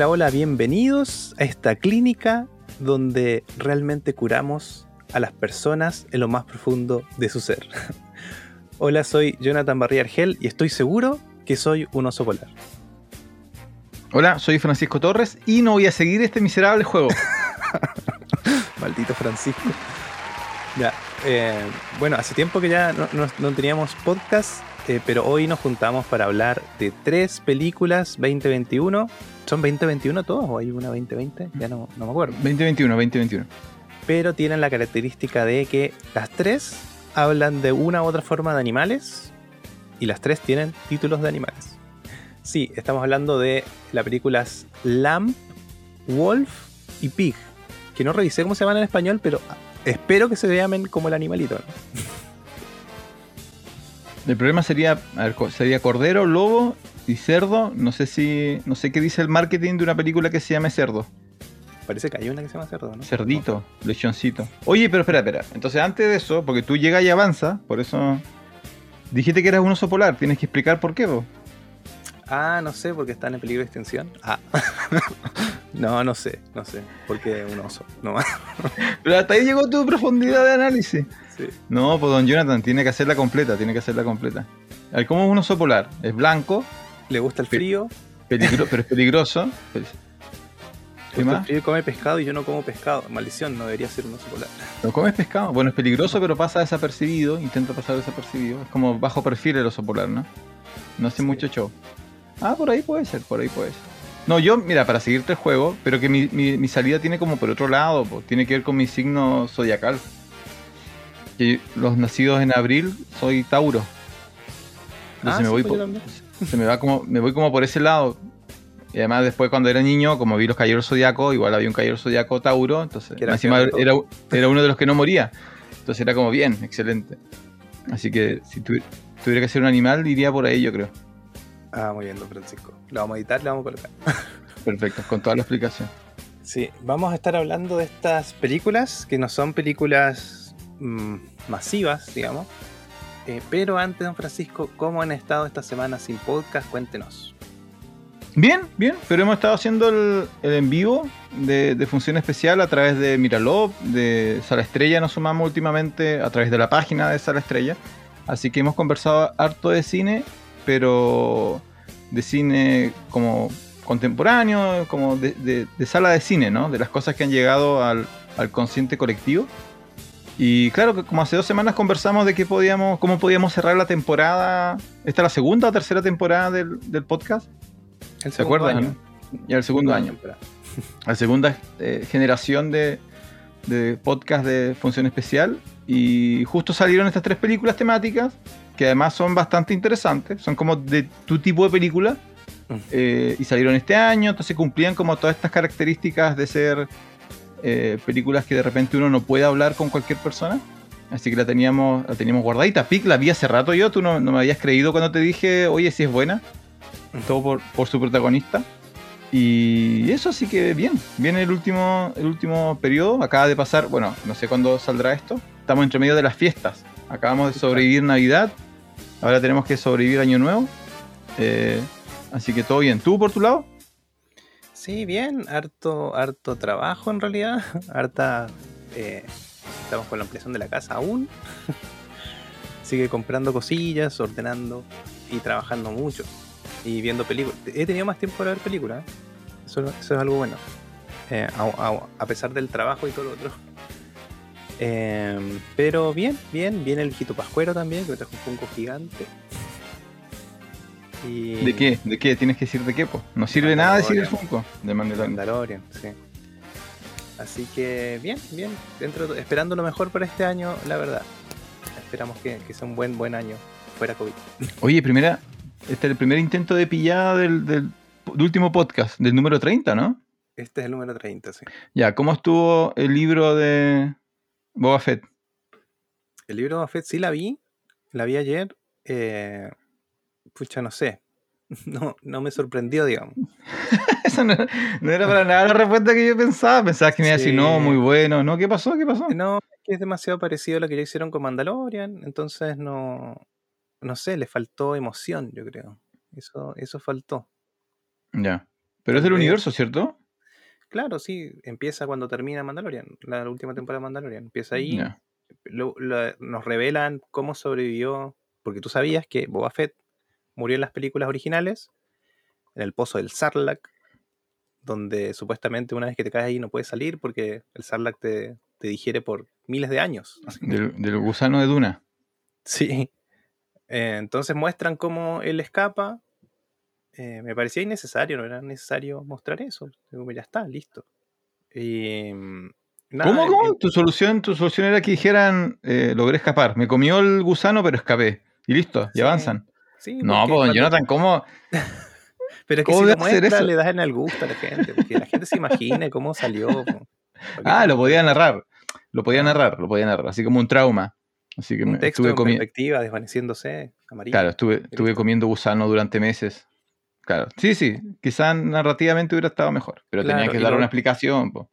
Hola, hola, bienvenidos a esta clínica donde realmente curamos a las personas en lo más profundo de su ser. hola, soy Jonathan Barrier Argel y estoy seguro que soy un oso polar. Hola, soy Francisco Torres y no voy a seguir este miserable juego. Maldito Francisco. Ya, eh, bueno, hace tiempo que ya no, no- no teníamos podcast, eh, pero hoy nos juntamos para hablar de tres películas 2021. ¿Son 2021 todos o hay una 2020? Ya no, no me acuerdo. 2021, 2021. Pero tienen la característica de que las tres hablan de una u otra forma de animales y las tres tienen títulos de animales. Sí, estamos hablando de las películas Lamb, Wolf y Pig, que no revisé cómo se llaman en español, pero espero que se llamen como el animalito. ¿no? El problema sería, ver, sería cordero, lobo y cerdo. No sé si, no sé qué dice el marketing de una película que se llame cerdo. Parece que hay una que se llama cerdo, ¿no? Cerdito, lechoncito. Oye, pero espera, espera. Entonces antes de eso, porque tú llegas y avanzas, por eso dijiste que eras un oso polar. Tienes que explicar por qué, vos. Ah, no sé, porque están en peligro de extinción. Ah. no, no sé, no sé. Porque un oso. No más. Pero hasta ahí llegó tu profundidad de análisis. Sí. No, pues don Jonathan tiene que hacerla completa, tiene que hacerla completa. A ver, ¿cómo es un oso polar? Es blanco, Le gusta el frío. peligro- pero es peligroso. ¿Qué más? el frío come pescado y yo no como pescado. Maldición, no debería ser un oso polar. ¿No comes pescado? Bueno, es peligroso, pero pasa desapercibido. Intenta pasar desapercibido. Es como bajo perfil el oso polar, ¿no? No hace Sí. mucho show. Ah, por ahí puede ser, por ahí puede ser. No, yo, mira, para seguirte el juego, pero que mi, mi- mi salida tiene como por otro lado, po, tiene que ver con mi signo zodiacal. Que los nacidos en abril soy Tauro. Entonces Ah, me sí, voy pues por-. Se me va como me voy como por ese lado y además después cuando era niño como vi los caballeros zodiaco igual había un caballero zodiaco Tauro entonces era encima era, era uno de los que no moría entonces era como bien excelente así que si tuvi- tuviera que ser un animal iría por ahí yo creo Ah, muy bien, don Francisco. Lo vamos a editar, lo vamos a colocar. perfecto con toda la explicación Sí, vamos a estar hablando de estas películas que no son películas mm, masivas, digamos. Eh, pero antes, don Francisco, ¿cómo han estado esta semana sin podcast? Cuéntenos. bien bien pero hemos estado haciendo el, en vivo de, función especial a través de Miralob de Sala Estrella nos sumamos últimamente a través de la página de Sala Estrella Así que hemos conversado harto de cine, pero de cine como contemporáneo, como de sala de cine, ¿no? De las cosas que han llegado al, al consciente colectivo. Y claro que como hace dos semanas conversamos de qué podíamos, cómo podíamos cerrar la temporada. ¿Esta es la segunda o tercera temporada del, del podcast? El ¿Se acuerdan? año. no? Ya el segundo año. La segunda eh, generación de, de podcast de función especial. Y justo salieron estas tres películas temáticas, que además son bastante interesantes. Son como de tu tipo de película. Mm. eh, y salieron este año, entonces cumplían como todas estas características de ser eh, películas que de repente uno no puede hablar con cualquier persona. Así que la teníamos, la teníamos guardadita. Pic la vi hace rato yo, tú no, no me habías creído cuando te dije, oye, si es buena. Todo por, por su protagonista. Y eso sí que bien. Viene el último, el último periodo. Acaba de pasar, bueno, no sé cuándo saldrá esto. Estamos entre medio de las fiestas. Acabamos de sobrevivir Navidad. Ahora tenemos que sobrevivir Año Nuevo. Eh, así que todo bien. ¿Tú por tu lado? Sí, bien, harto, harto trabajo en realidad. Harta. eh, estamos con la ampliación de la casa aún. Sigue comprando cosillas, ordenando y trabajando mucho. Y viendo películas. He tenido más tiempo para ver películas. Eso, eso es algo bueno. Eh, a, pesar del trabajo y todo lo otro. Eh, pero bien, bien. Viene el hijito pascuero también, que me trajo un punco gigante. Y ¿De qué? ¿De qué? Tienes que decir de qué, po. No sirve nada decir el Funko de Mandalorian. Mandalorian, sí. Así que bien, bien. Dentro, de- esperando lo mejor para este año, la verdad. Esperamos que, que sea un buen buen año fuera COVID. Oye, primera, este es el primer intento de pillada del, del- del último podcast, del número 30, ¿no? Este es el número 30, sí. Ya, ¿cómo estuvo el libro de Boba Fett? El libro de Buffett sí la vi, la vi ayer. eh, pucha, no sé. No, no me sorprendió, digamos. Eso no, no era para nada la respuesta que yo pensaba. Pensaba que me iba a decir, Sí. no, muy bueno. ¿No? ¿Qué pasó? ¿Qué pasó? No, es que es demasiado parecido a lo que ya hicieron con Mandalorian, entonces no, no sé, le faltó emoción, yo creo. Eso, eso faltó. Ya. Pero es del universo, ¿cierto? Claro, sí, empieza cuando termina Mandalorian, la última temporada de Mandalorian. Empieza ahí, Ya. lo- lo- nos revelan cómo sobrevivió, porque tú sabías que Boba Fett murió en las películas originales, en el pozo del Sarlacc, donde supuestamente una vez que te caes ahí no puedes salir porque el Sarlacc te, te digiere por miles de años. Del, del gusano de Duna. Sí. Eh, entonces muestran cómo él escapa. Eh, me parecía innecesario, no era necesario mostrar eso. Digo, ya está, listo. Y, mm, nada, ¿Cómo, cómo? Tu solución, tu solución era que dijeran, eh, logré escapar. Me comió el gusano, pero escapé. Y listo, y avanzan. Sí, No, pues, Jonathan, ¿cómo? Pero es que ¿cómo si lo muestra, le das en el gusto a la gente, porque la gente se imagine cómo salió. po. ¿Para qué Ah, lo podía narrar. Lo podía Ah. narrar, lo podía narrar. Así como un trauma. Así que Un texto estuve en perspectiva, desvaneciéndose, amarillo. Claro, estuve, estuve comiendo gusano durante meses. Claro. Sí, sí. Quizás narrativamente hubiera estado mejor. Pero tenía que dar lo- una explicación. po.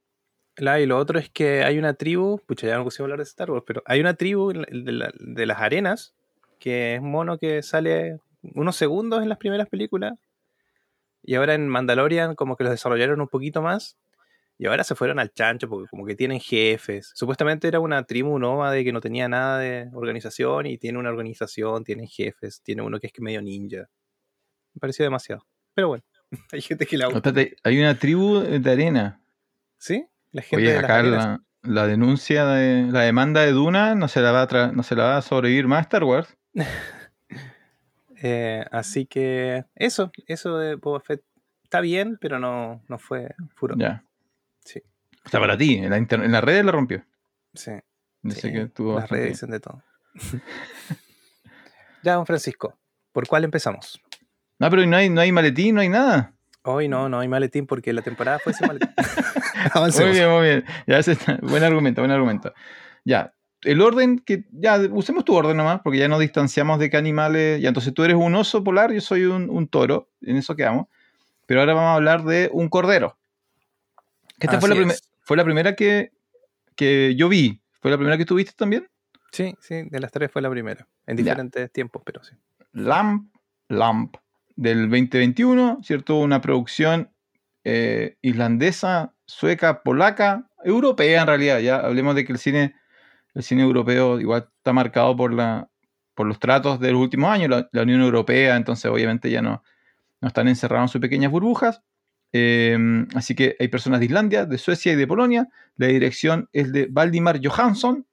Claro, y lo otro es que hay una tribu, pucha, ya no pusimos a hablar de Star Wars, pero hay una tribu la- de, la- de las arenas, que es un mono que sale unos segundos en las primeras películas, y ahora en Mandalorian como que los desarrollaron un poquito más, y ahora se fueron al chancho porque como que tienen jefes. Supuestamente era una tribu nómade que no tenía nada de organización, y tiene una organización, tienen jefes, tiene uno que es medio ninja. Me pareció demasiado. Pero bueno, hay gente que la... Hay una tribu de arena. ¿Sí? La gente Oye, de acá la, la denuncia de la demanda de Duna no se la va a tra- no se la va a sobrevivir más Star Wars. Eh, así que eso, eso de Boba Fett está bien, pero no, no fue furor. Ya. Sí, O sea, para ti, en la, en las redes la rompió. sí. Que Las redes dicen de todo. ya, don Francisco, ¿por cuál empezamos? No, pero no hay, no hay maletín, no hay nada. Hoy no, no hay maletín porque la temporada fue ese maletín. Muy bien, muy bien. Ya está- buen argumento, buen argumento. Ya. El orden que. Ya, usemos tu orden nomás, porque ya nos distanciamos de qué animales. Ya, entonces tú eres un oso polar, yo soy un, un toro. En eso quedamos. Pero ahora vamos a hablar de un cordero. Que Esta fue la, fue la primera que, que yo vi. ¿Fue la primera que tuviste también? Sí, sí, de las tres fue la primera. En Ya. diferentes tiempos, pero sí. Lamp, Lamp, del 2021, ¿cierto? Una producción eh, islandesa, sueca, polaca, europea en realidad. Ya hablemos de que el cine, el cine europeo igual está marcado por, la, por los tratos de los últimos años, la, la Unión Europea, entonces obviamente ya no, no están encerrados en sus pequeñas burbujas. Eh, así que hay personas de Islandia, de Suecia y de Polonia. La dirección es de Valdimar Johansson.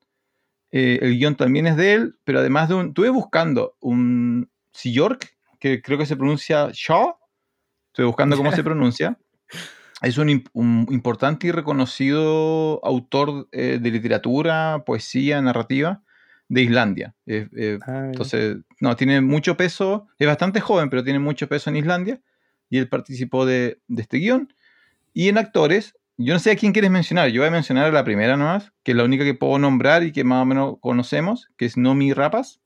Eh, el guion también es de él, pero además de un. Estuve buscando un York, que creo que se pronuncia Shaw. Estoy buscando cómo se pronuncia. Es un, un importante y reconocido autor eh, de literatura, poesía, narrativa de Islandia. Eh, eh, entonces, no, tiene mucho peso, es bastante joven, pero tiene mucho peso en Islandia. Y él participó de, de este guion. Y en actores, yo no sé a quién quieres mencionar. Yo voy a mencionar a la primera nomás, que es la única que puedo nombrar y que más o menos conocemos, que es Nomi Rapas,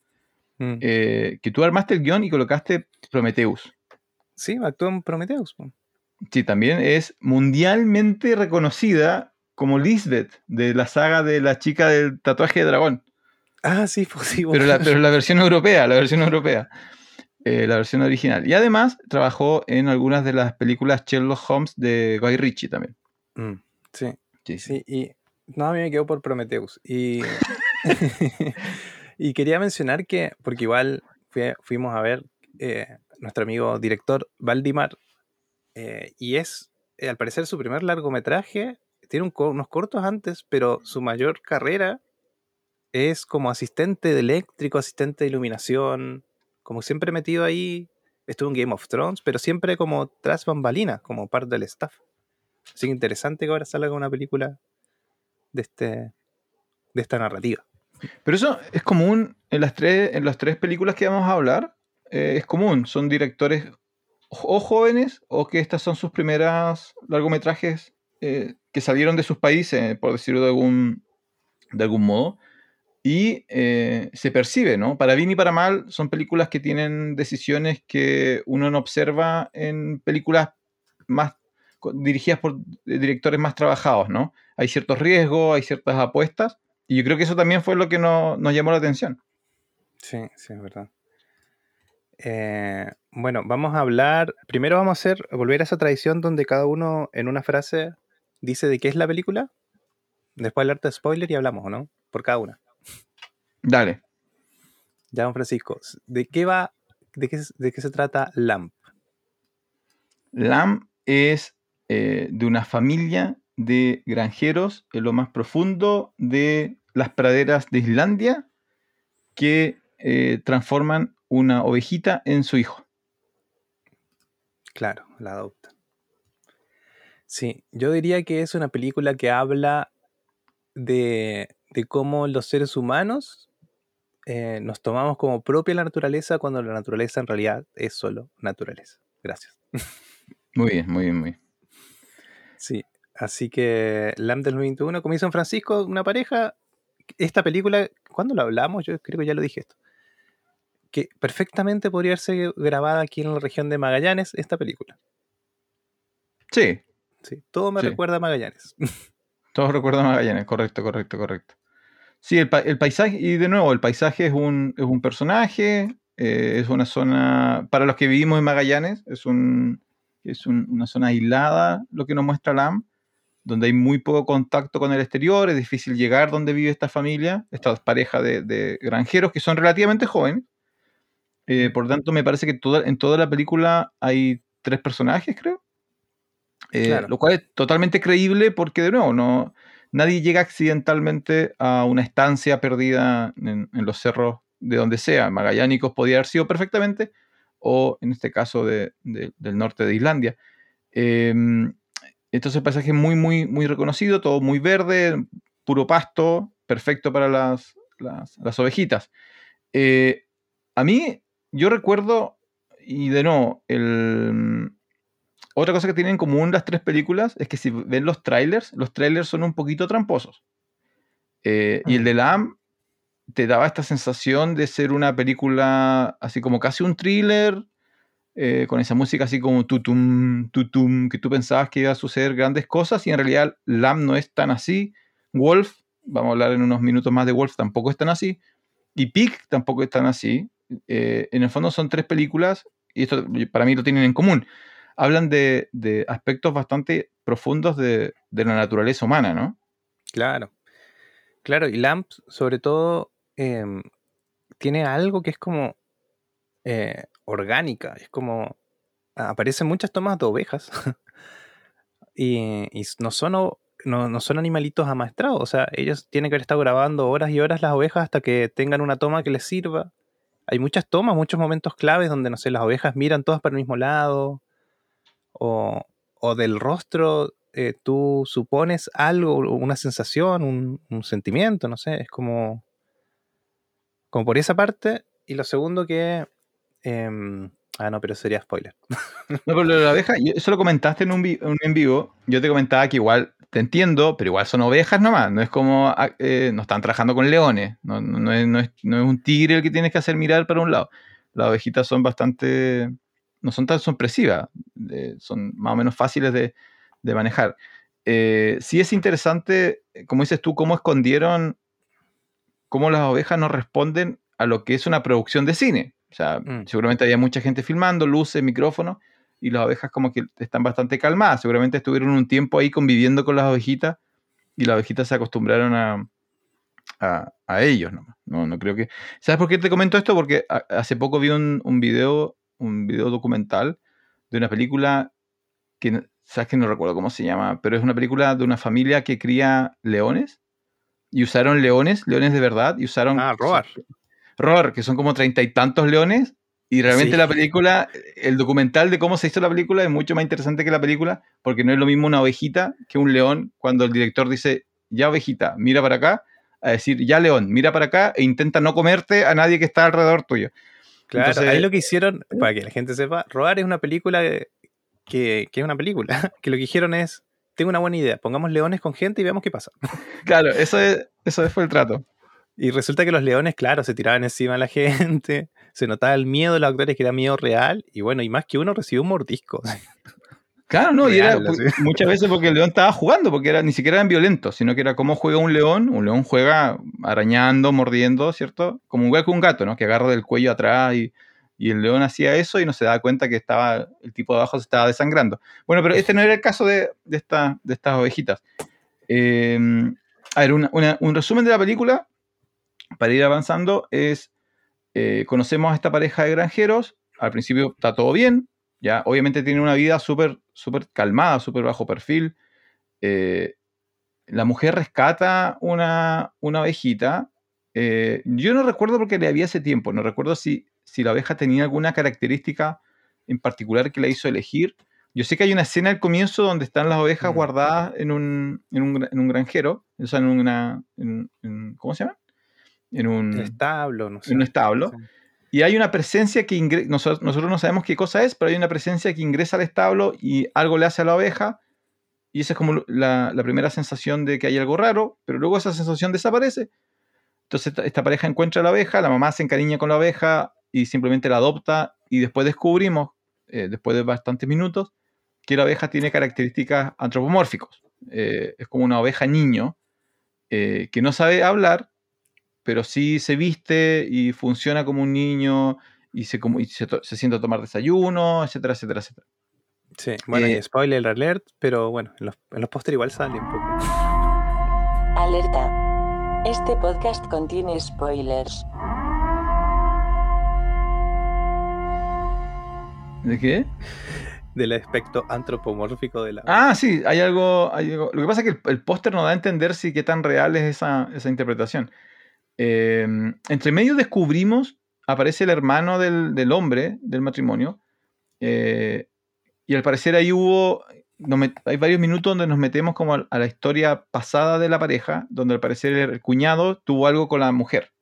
Mm. eh, que tú armaste el guion y colocaste Prometheus. Sí, actuó en Prometheus. po. Sí, también es mundialmente reconocida como Lisbeth de la saga de la chica del tatuaje de dragón. Ah, sí, posible. Pero la, pero la versión europea, la versión europea. eh, la versión original. Y además trabajó en algunas de las películas Sherlock Holmes de Guy Ritchie también. Mm, sí. Sí, Sí, y no, a mí me quedó por Prometheus. Y, y quería mencionar que, porque igual fui- fuimos a ver eh, nuestro amigo director Valdimar, eh, y es, eh, al parecer, su primer largometraje. Tiene unos cortos antes, pero su mayor carrera es como asistente de eléctrico, asistente de iluminación, como siempre metido ahí. Estuvo en Game of Thrones, pero siempre como tras bambalinas, como parte del staff. Así que interesante que ahora salga una película de este de esta narrativa. Pero eso es común en las tres, en las tres películas que vamos a hablar. eh, es común. Son directores o jóvenes o que estas son sus primeras largometrajes eh, que salieron de sus países, por decirlo de algún, de algún modo. Y eh, se percibe, ¿no? Para bien y para mal, son películas que tienen decisiones que uno no observa en películas más dirigidas por directores más trabajados, ¿no? Hay ciertos riesgos, hay ciertas apuestas, y yo creo que eso también fue lo que no- nos llamó la atención. Sí, sí, es verdad. Eh, bueno, vamos a hablar. Primero vamos a hacer, volver a esa tradición donde cada uno en una frase dice de qué es la película. Después hablarte de spoiler y hablamos, ¿o no? Por cada una. Dale. Ya, don Francisco, ¿de qué va, de qué, de qué se trata LAMP? LAMP es eh, de una familia de granjeros en lo más profundo de las praderas de Islandia que eh, transforman una ovejita en su hijo. Claro, la adopta. Sí, yo diría que es una película que habla de, de cómo los seres humanos eh, nos tomamos como propia la naturaleza cuando la naturaleza en realidad es solo naturaleza. Gracias. Muy bien, muy bien, muy bien. Sí, así que LAM del 21, como hizo en Francisco, una pareja. Esta película, ¿cuándo lo hablamos? Yo creo que ya lo dije esto. Que perfectamente podría ser grabada aquí en la región de Magallanes, esta película. Sí. Sí, todo me Sí. recuerda a Magallanes. Todos recuerdan Magallanes, correcto, correcto, correcto. Sí, el, pa- el paisaje, y de nuevo, el paisaje es un, es un personaje, eh, es una zona, para los que vivimos en Magallanes, es, un, es un- una zona aislada, lo que nos muestra LAM, donde hay muy poco contacto con el exterior, es difícil llegar donde vive esta familia, esta pareja de, de granjeros que son relativamente jóvenes. Eh, por tanto, me parece que toda, en toda la película hay tres personajes, creo. Eh, Claro. Lo cual es totalmente creíble porque, de nuevo, no, nadie llega accidentalmente a una estancia perdida en, en los cerros de donde sea. Magallánicos podía haber sido perfectamente, o en este caso de- de- del norte de Islandia. Eh, entonces el paisaje muy, muy, muy reconocido, todo muy verde, puro pasto, perfecto para las, las, las ovejitas. Eh, a mí, yo recuerdo, y de nuevo, el, otra cosa que tienen en común las tres películas es que si ven los trailers, los trailers son un poquito tramposos. Eh, Y el Mm. de la AM te daba esta sensación de ser una película así como casi un thriller, eh, con esa música así como tutum, tutum, que tú pensabas que iba a suceder grandes cosas y en realidad Lamb no es tan así. Wolf, vamos a hablar en unos minutos más de Wolf, tampoco es tan así. Y Pig tampoco es tan así. Eh, en el fondo son tres películas y esto para mí lo tienen en común. Hablan de, aspectos bastante profundos de, la naturaleza humana, ¿no? Claro. Claro, y Lamp, sobre todo, em, tiene algo que es como eh, orgánica. Es como. Aparecen muchas tomas de ovejas. y, no son, no, no son animalitos amaestrados. O sea, ellos tienen que haber estado grabando horas y horas las ovejas hasta que tengan una toma que les sirva. Hay muchas tomas, muchos momentos claves donde, no sé, las ovejas miran todas para el mismo lado. O, del rostro eh, tú supones algo, una sensación, un, sentimiento, no sé, es como, como por esa parte. Y lo segundo que... em, ah, no, pero sería spoiler. No, pero la abeja, eso lo comentaste en un en vivo. Yo te comentaba que igual te entiendo, pero igual son ovejas nomás. No es como ah, eh, no están trabajando con leones. No, no- no es, no es- no es un tigre el que tienes que hacer mirar para un lado. Las ovejitas son bastante. No son tan sorpresivas. eh, son más o menos fáciles de, de manejar. Eh, sí es interesante, eh, como dices tú, cómo escondieron. cómo las ovejas no responden a lo que es una producción de cine. O sea, Mm. seguramente había mucha gente filmando, luces, micrófonos, y las ovejas como que están bastante calmadas. Seguramente estuvieron un tiempo ahí conviviendo con las ovejitas y las ovejitas se acostumbraron a, a, a ellos. nomás. No, no creo que... ¿Sabes por qué te comento esto? Porque a- hace poco vi un, un video, un video documental de una película que, sabes que no recuerdo cómo se llama, pero es una película de una familia que cría leones y usaron leones, leones de verdad, y usaron... Ah, roar. Roar, que son como treinta y tantos leones. Y realmente Sí. la película, el documental de cómo se hizo la película es mucho más interesante que la película, porque no es lo mismo una ovejita que un león cuando el director dice, ya ovejita, mira para acá, a decir, ya león, mira para acá e intenta no comerte a nadie que está alrededor tuyo. Claro, Entonces- ahí lo que hicieron, para que la gente sepa, Roar es una película que, que es una película, que lo que dijeron es, tengo una buena idea, pongamos leones con gente y veamos qué pasa. Claro, eso, es, eso fue el trato. Y resulta que los leones, claro, se tiraban encima de la gente, se notaba el miedo de los actores que era miedo real, y bueno, y más que uno recibió un mordisco. Claro, no, y era muchas veces porque el león estaba jugando, porque era, ni siquiera eran violentos, sino que era cómo juega un león. Un león juega arañando, mordiendo, ¿cierto? Como igual que un gato, ¿no? Que agarra del cuello atrás y, Y el león hacía eso y no se daba cuenta que estaba, el tipo de abajo se estaba desangrando. Bueno, pero este no era el caso de, de, esta, de estas ovejitas. Eh, a ver, un resumen de la película, para ir avanzando, es, eh, conocemos a esta pareja de granjeros, al principio está todo bien, ya obviamente tiene una vida súper súper calmada, súper bajo perfil. Eh, la mujer rescata una, una ovejita. yo no recuerdo porque le había hace tiempo, no recuerdo si si la oveja tenía alguna característica en particular que la hizo elegir. Yo sé que hay una escena al comienzo donde están las ovejas mm. guardadas en un, en un, en un granjero, o sea, en una... ¿Cómo se llama? En un establo, no sé. En un establo. Y hay una presencia que ingresa, nosotros, nosotros, no sabemos qué cosa es, pero hay una presencia que ingresa al establo y algo le hace a la oveja. Y esa es como la, la primera sensación de que hay algo raro, pero luego esa sensación desaparece. Entonces esta, esta, pareja encuentra a la oveja, la mamá se encariña con la oveja, y simplemente la adopta y después descubrimos, eh, después de bastantes minutos, que la oveja tiene características antropomórficas. Eh, es como una oveja niño eh, que no sabe hablar, pero sí se viste y funciona como un niño y se, como, se, se siente a tomar desayuno, etcétera, etcétera, etcétera. Sí, bueno, spoiler alert, pero bueno, en los, en los pósteres igual sale un poco. Alerta. Este podcast contiene spoilers. ¿De qué? Del aspecto antropomórfico de la. Ah, sí, hay algo. Lo que pasa es que el, póster nos da a entender si qué tan real es esa, interpretación. Em, entre medio descubrimos, aparece el hermano del, hombre del matrimonio. Eh, y al parecer ahí hubo. hay varios minutos donde nos metemos como a, la historia pasada de la pareja, donde al parecer el, cuñado tuvo algo con la mujer.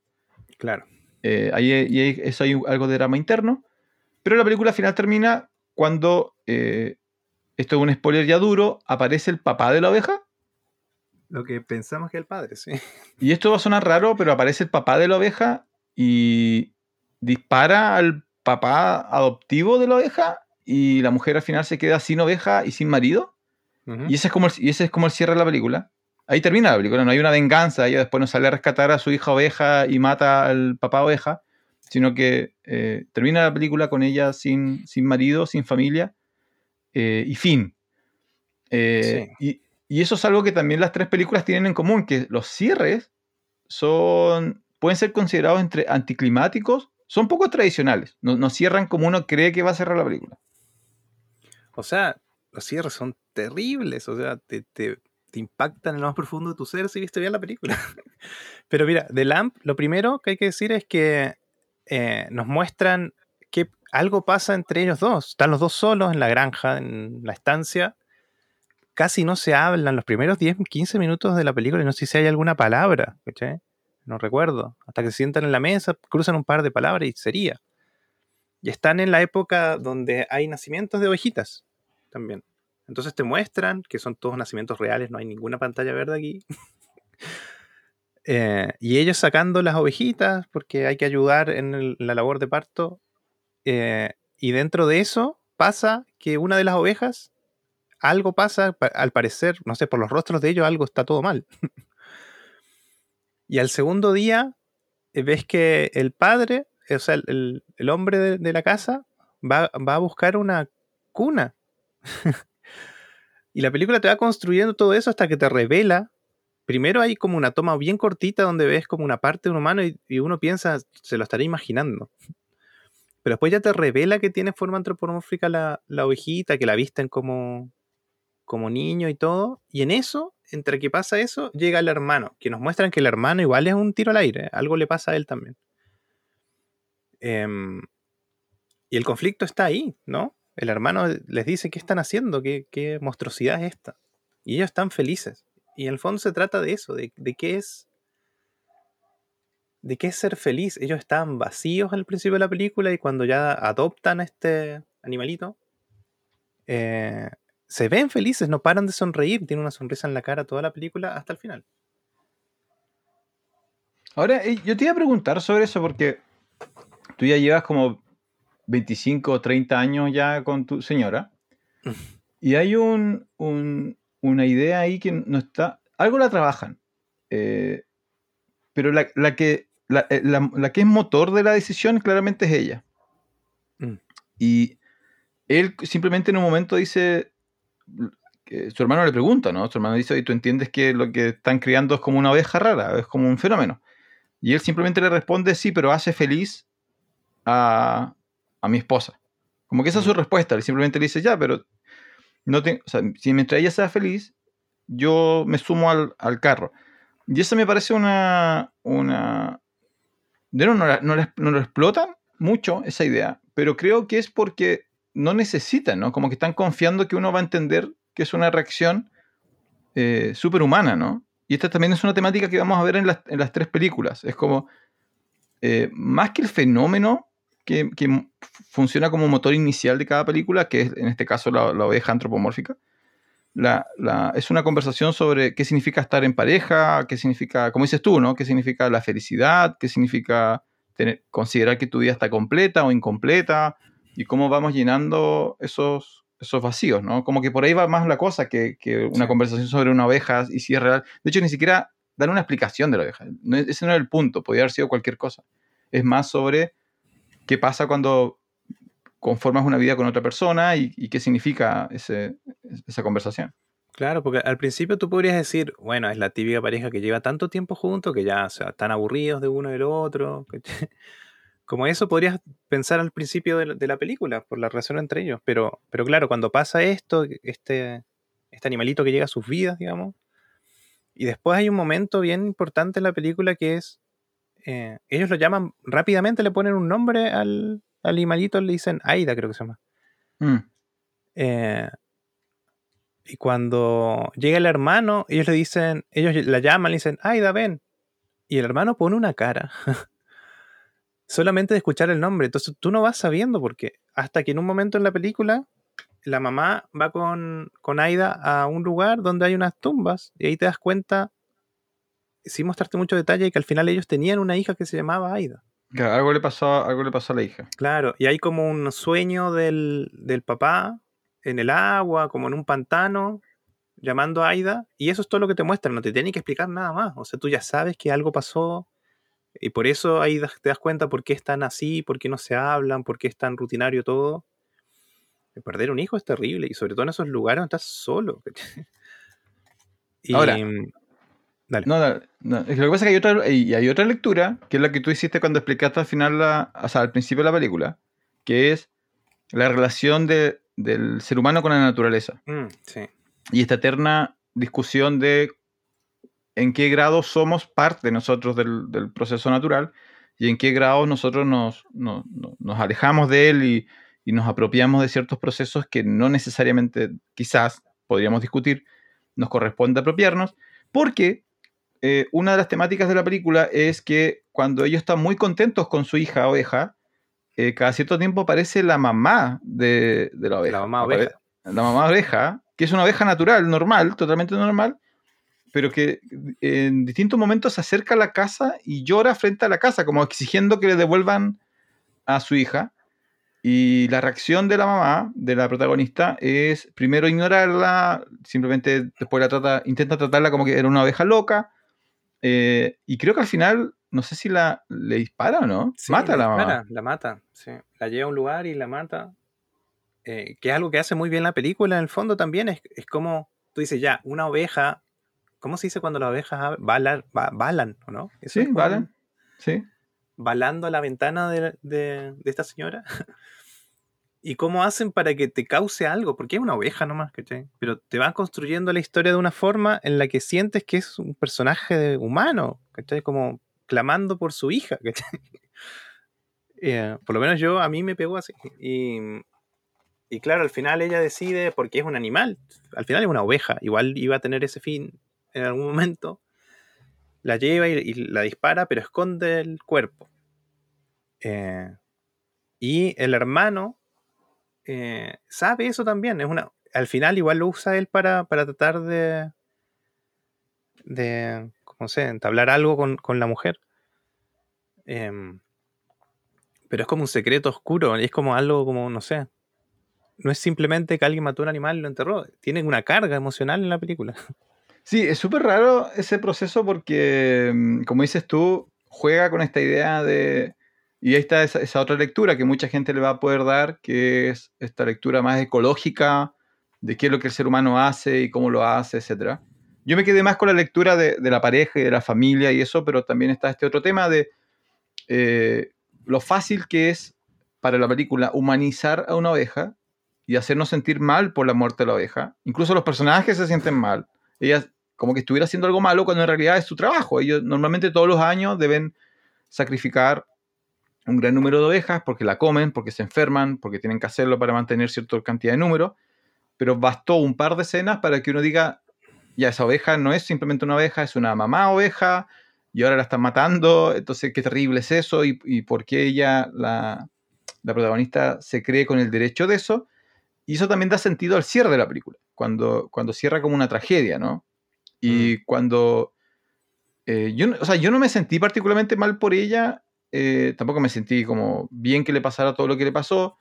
Claro. Eh, ahí, eso hay algo de drama interno. Pero la película final termina cuando, eh, esto es un spoiler ya duro, aparece el papá de la oveja. Lo que pensamos que es el padre, sí. Y esto va a sonar raro, pero aparece el papá de la oveja y dispara al papá adoptivo de la oveja y la mujer al final se queda sin oveja y sin marido. y, ese es como el, y ese es como el cierre de la película. Ahí termina la película, no hay una venganza, ella después no sale a rescatar a su hija oveja y mata al papá oveja, sino que eh, termina la película con ella sin, sin marido, sin familia eh, y fin. Eh, y, eso es algo que también las tres películas tienen en común, que los cierres son, pueden ser considerados entre anticlimáticos, son poco tradicionales, no, cierran como uno cree que va a cerrar la película. O sea, los cierres son terribles, o sea, te, impactan en lo más profundo de tu ser si viste bien la película. Pero mira, de Lamp, lo primero que hay que decir es que eh, nos muestran que algo pasa entre ellos dos. Están los dos solos en la granja, en la estancia. Casi no se hablan los primeros 10, 15 minutos de la película y no sé si hay alguna palabra. No recuerdo. Hasta que se sientan en la mesa, cruzan un par de palabras y sería. Y están en la época donde hay nacimientos de ovejitas también. Entonces te muestran que son todos nacimientos reales, no hay ninguna pantalla verde aquí. Eh, y ellos sacando las ovejitas porque hay que ayudar en la labor de parto. Eh, y dentro de eso pasa que una de las ovejas, algo pasa, al parecer, no sé, por los rostros de ellos algo está todo mal. y al segundo día eh, ves que el padre, o sea, el, hombre de, la casa, va, va a buscar una cuna. y la película te va construyendo todo eso hasta que te revela primero hay como una toma bien cortita donde ves como una parte de un humano y, uno piensa, se lo estaría imaginando. Pero después ya te revela que tiene forma antropomórfica la, ovejita, que la visten como, como niño y todo. Y en eso, entre que pasa eso, llega el hermano, que nos muestran que el hermano igual es un tiro al aire, algo le pasa a él también. Em, y el conflicto está ahí, ¿no? El hermano les dice qué están haciendo, qué, qué monstruosidad es esta. Y ellos están felices. Y en el fondo se trata de eso, de, qué es. de qué es ser feliz. Ellos estaban vacíos al principio de la película y cuando ya adoptan a este animalito, eh, se ven felices, no paran de sonreír, tienen una sonrisa en la cara toda la película hasta el final. Ahora, eh, yo te iba a preguntar sobre eso porque tú ya llevas como 25 o 30 años ya con tu señora. Y hay un, una idea ahí que no está. Algo la trabajan. Eh, pero la, que, eh, la, que es motor de la decisión claramente es ella. Y él simplemente en un momento dice, que su hermano le pregunta, ¿no? Su hermano dice, y tú entiendes que lo que están criando es como una oveja rara, es como un fenómeno. Y él simplemente le responde, sí, pero hace feliz a, a mi esposa. Como que esa es su respuesta. Él simplemente le dice, ya, pero no te, o sea, si mientras ella sea feliz, yo me sumo al, al carro. Y eso me parece una... una de no, no, no, no lo explotan mucho esa idea, pero creo que es porque no necesitan, ¿no? Como que están confiando que uno va a entender que es una reacción eh, superhumana, ¿no? Y esta también es una temática que vamos a ver en las, en las tres películas. Es como, eh, más que el fenómeno que, que, funciona como motor inicial de cada película, que es en este caso la, la oveja antropomórfica, la, la, es una conversación sobre qué significa estar en pareja, qué significa, como dices tú, ¿no? ¿Qué significa la felicidad? ¿Qué significa tener, considerar que tu vida está completa o incompleta? Y cómo vamos llenando esos, esos vacíos, ¿no? Como que por ahí va más la cosa que, que una sí. conversación sobre una oveja y si es real. De hecho, ni siquiera dan una explicación de la oveja. No, ese no era el punto, podría haber sido cualquier cosa. Es más sobre qué pasa cuando conformas una vida con otra persona y, y qué significa ese, esa conversación. Claro, porque al principio tú podrías decir, bueno, es la típica pareja que lleva tanto tiempo juntos que ya o sea, están aburridos de uno y del otro. Como eso podrías pensar al principio de la, de la, película, por la relación entre ellos. Pero, pero claro, cuando pasa esto, este, este animalito que llega a sus vidas, digamos, y después hay un momento bien importante en la película que es, eh, ellos lo llaman, rápidamente le ponen un nombre al, al animalito, le dicen Aida, creo que se llama. Mm. Eh, y cuando llega el hermano, ellos le dicen, ellos la llaman, le dicen, Aida, ven. Y el hermano pone una cara. Solamente de escuchar el nombre. Entonces tú no vas sabiendo porque hasta que en un momento en la película la mamá va con, con Aida a un lugar donde hay unas tumbas y ahí te das cuenta, sin mostrarte mucho detalle, que al final ellos tenían una hija que se llamaba Aida. Claro, algo le pasó, algo le pasó a la hija. Claro, y hay como un sueño del, del papá en el agua, como en un pantano, llamando a Aida, y eso es todo lo que te muestran, no te tienen que explicar nada más. O sea, tú ya sabes que algo pasó, y por eso ahí te das cuenta por qué están así, por qué no se hablan, por qué es tan rutinario todo. Perder un hijo es terrible, y sobre todo en esos lugares donde estás solo. y, Ahora, dale. No, no, lo que pasa es que hay otra, y hay otra lectura, que es la que tú hiciste cuando explicaste al final, la, o sea, al principio de la película, que es la relación de, del ser humano con la naturaleza. Mm, sí. Y esta eterna discusión de en qué grado somos parte nosotros del, del proceso natural y en qué grado nosotros nos, nos, nos alejamos de él y, y, nos apropiamos de ciertos procesos que no necesariamente, quizás, podríamos discutir, nos corresponde apropiarnos, porque eh, una de las temáticas de la película es que cuando ellos están muy contentos con su hija oveja, eh, cada cierto tiempo aparece la mamá de, de la oveja. La mamá oveja. La mamá oveja, que es una oveja natural, normal, totalmente normal, pero que en distintos momentos se acerca a la casa y llora frente a la casa, como exigiendo que le devuelvan a su hija. Y la reacción de la mamá, de la protagonista, es primero ignorarla, simplemente después la trata, intenta tratarla como que era una oveja loca. Eh, y creo que al final, no sé si la le dispara o no. Sí, mata a la dispara, mamá. La mata, sí. La lleva a un lugar y la mata. Eh, que es algo que hace muy bien la película, en el fondo también. Es, es como, tú dices, ya, una oveja ¿Cómo se dice cuando las ovejas balan, balan o no? ¿Eso sí, balan. Sí. Balando a la ventana de, de, de, esta señora. ¿Y cómo hacen para que te cause algo? Porque es una oveja nomás, ¿cachai? Pero te van construyendo la historia de una forma en la que sientes que es un personaje humano, ¿cachai? Como clamando por su hija, ¿cachai? Yeah, por lo menos yo, a mí me pegó así. Y, y claro, al final ella decide, porque es un animal, al final es una oveja, igual iba a tener ese fin en algún momento, la lleva y, la dispara, pero esconde el cuerpo. Eh, y el hermano eh, sabe eso también. Es una, al final igual lo usa él para, para tratar de, de, no sé, entablar algo con, con la mujer. Eh, pero es como un secreto oscuro, es como algo como, no sé. No es simplemente que alguien mató a un animal y lo enterró. Tiene una carga emocional en la película. Sí, es súper raro ese proceso porque, mm, como dices tú, juega con esta idea de, Y ahí está esa, otra lectura que mucha gente le va a poder dar, que es esta lectura más ecológica de qué es lo que el ser humano hace y cómo lo hace, etc. Yo me quedé más con la lectura de, la pareja y de la familia y eso, pero también está este otro tema de eh, lo fácil que es para la película humanizar a una oveja y hacernos sentir mal por la muerte de la oveja. Incluso los personajes se sienten mal. Ella como que estuviera haciendo algo malo cuando en realidad es su trabajo. Ellos normalmente todos los años deben sacrificar un gran número de ovejas porque la comen, porque se enferman, porque tienen que hacerlo para mantener cierta cantidad de número. Pero bastó un par de escenas para que uno diga, ya esa oveja no es simplemente una oveja, es una mamá oveja y ahora la están matando. Entonces, qué terrible es eso y, por qué ella, la, la protagonista, se cree con el derecho de eso. Y eso también da sentido al cierre de la película, cuando, cuando cierra como una tragedia, ¿no? Y cuando... Eh, yo, o sea, yo no me sentí particularmente mal por ella, eh, tampoco me sentí como bien que le pasara todo lo que le pasó,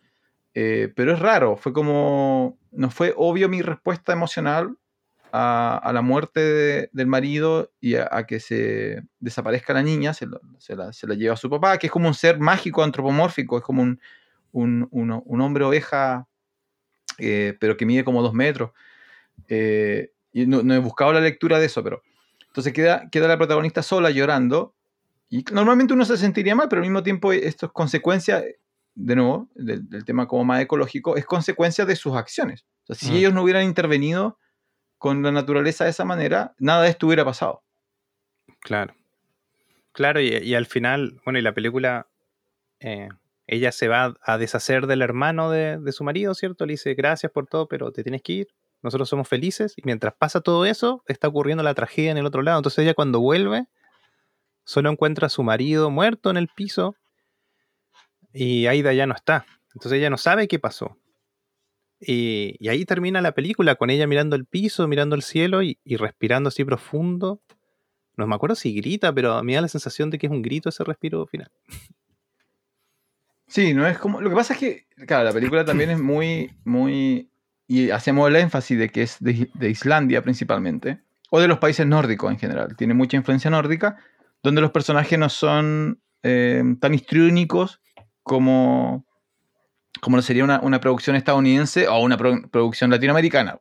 eh, pero es raro, fue como... No fue obvio mi respuesta emocional a, a la muerte de, del marido y a, a, que se desaparezca la niña, se, lo, se, la, se, la, lleva a su papá, que es como un ser mágico antropomórfico, es como un, un, un, un hombre oveja, pero que mide como dos metros. Eh, y no, no, he buscado la lectura de eso, pero entonces queda, queda la protagonista sola llorando y normalmente uno se sentiría mal, pero al mismo tiempo esto es consecuencia, de nuevo, del, del tema como más ecológico, es consecuencia de sus acciones. O sea, si mm. ellos no hubieran intervenido con la naturaleza de esa manera, nada de esto hubiera pasado. Claro. Claro, y, y al final, bueno, y la película, eh, ella se va a deshacer del hermano de, de su marido, ¿cierto? Le dice, gracias por todo, pero te tienes que ir nosotros somos felices y mientras pasa todo eso, está ocurriendo la tragedia en el otro lado. Entonces ella cuando vuelve, solo encuentra a su marido muerto en el piso y Aida ya no está. Entonces ella no sabe qué pasó. Y, ahí termina la película con ella mirando el piso, mirando el cielo y, y, respirando así profundo. No me acuerdo si grita, pero a mí da la sensación de que es un grito ese respiro final. Sí, no es como. Lo que pasa es que, claro, la película también es muy, muy y hacemos el énfasis de que es de, de, Islandia principalmente, o de los países nórdicos en general, tiene mucha influencia nórdica, donde los personajes no son eh, tan histriónicos como, como sería una, una, producción estadounidense o una pro, producción latinoamericana.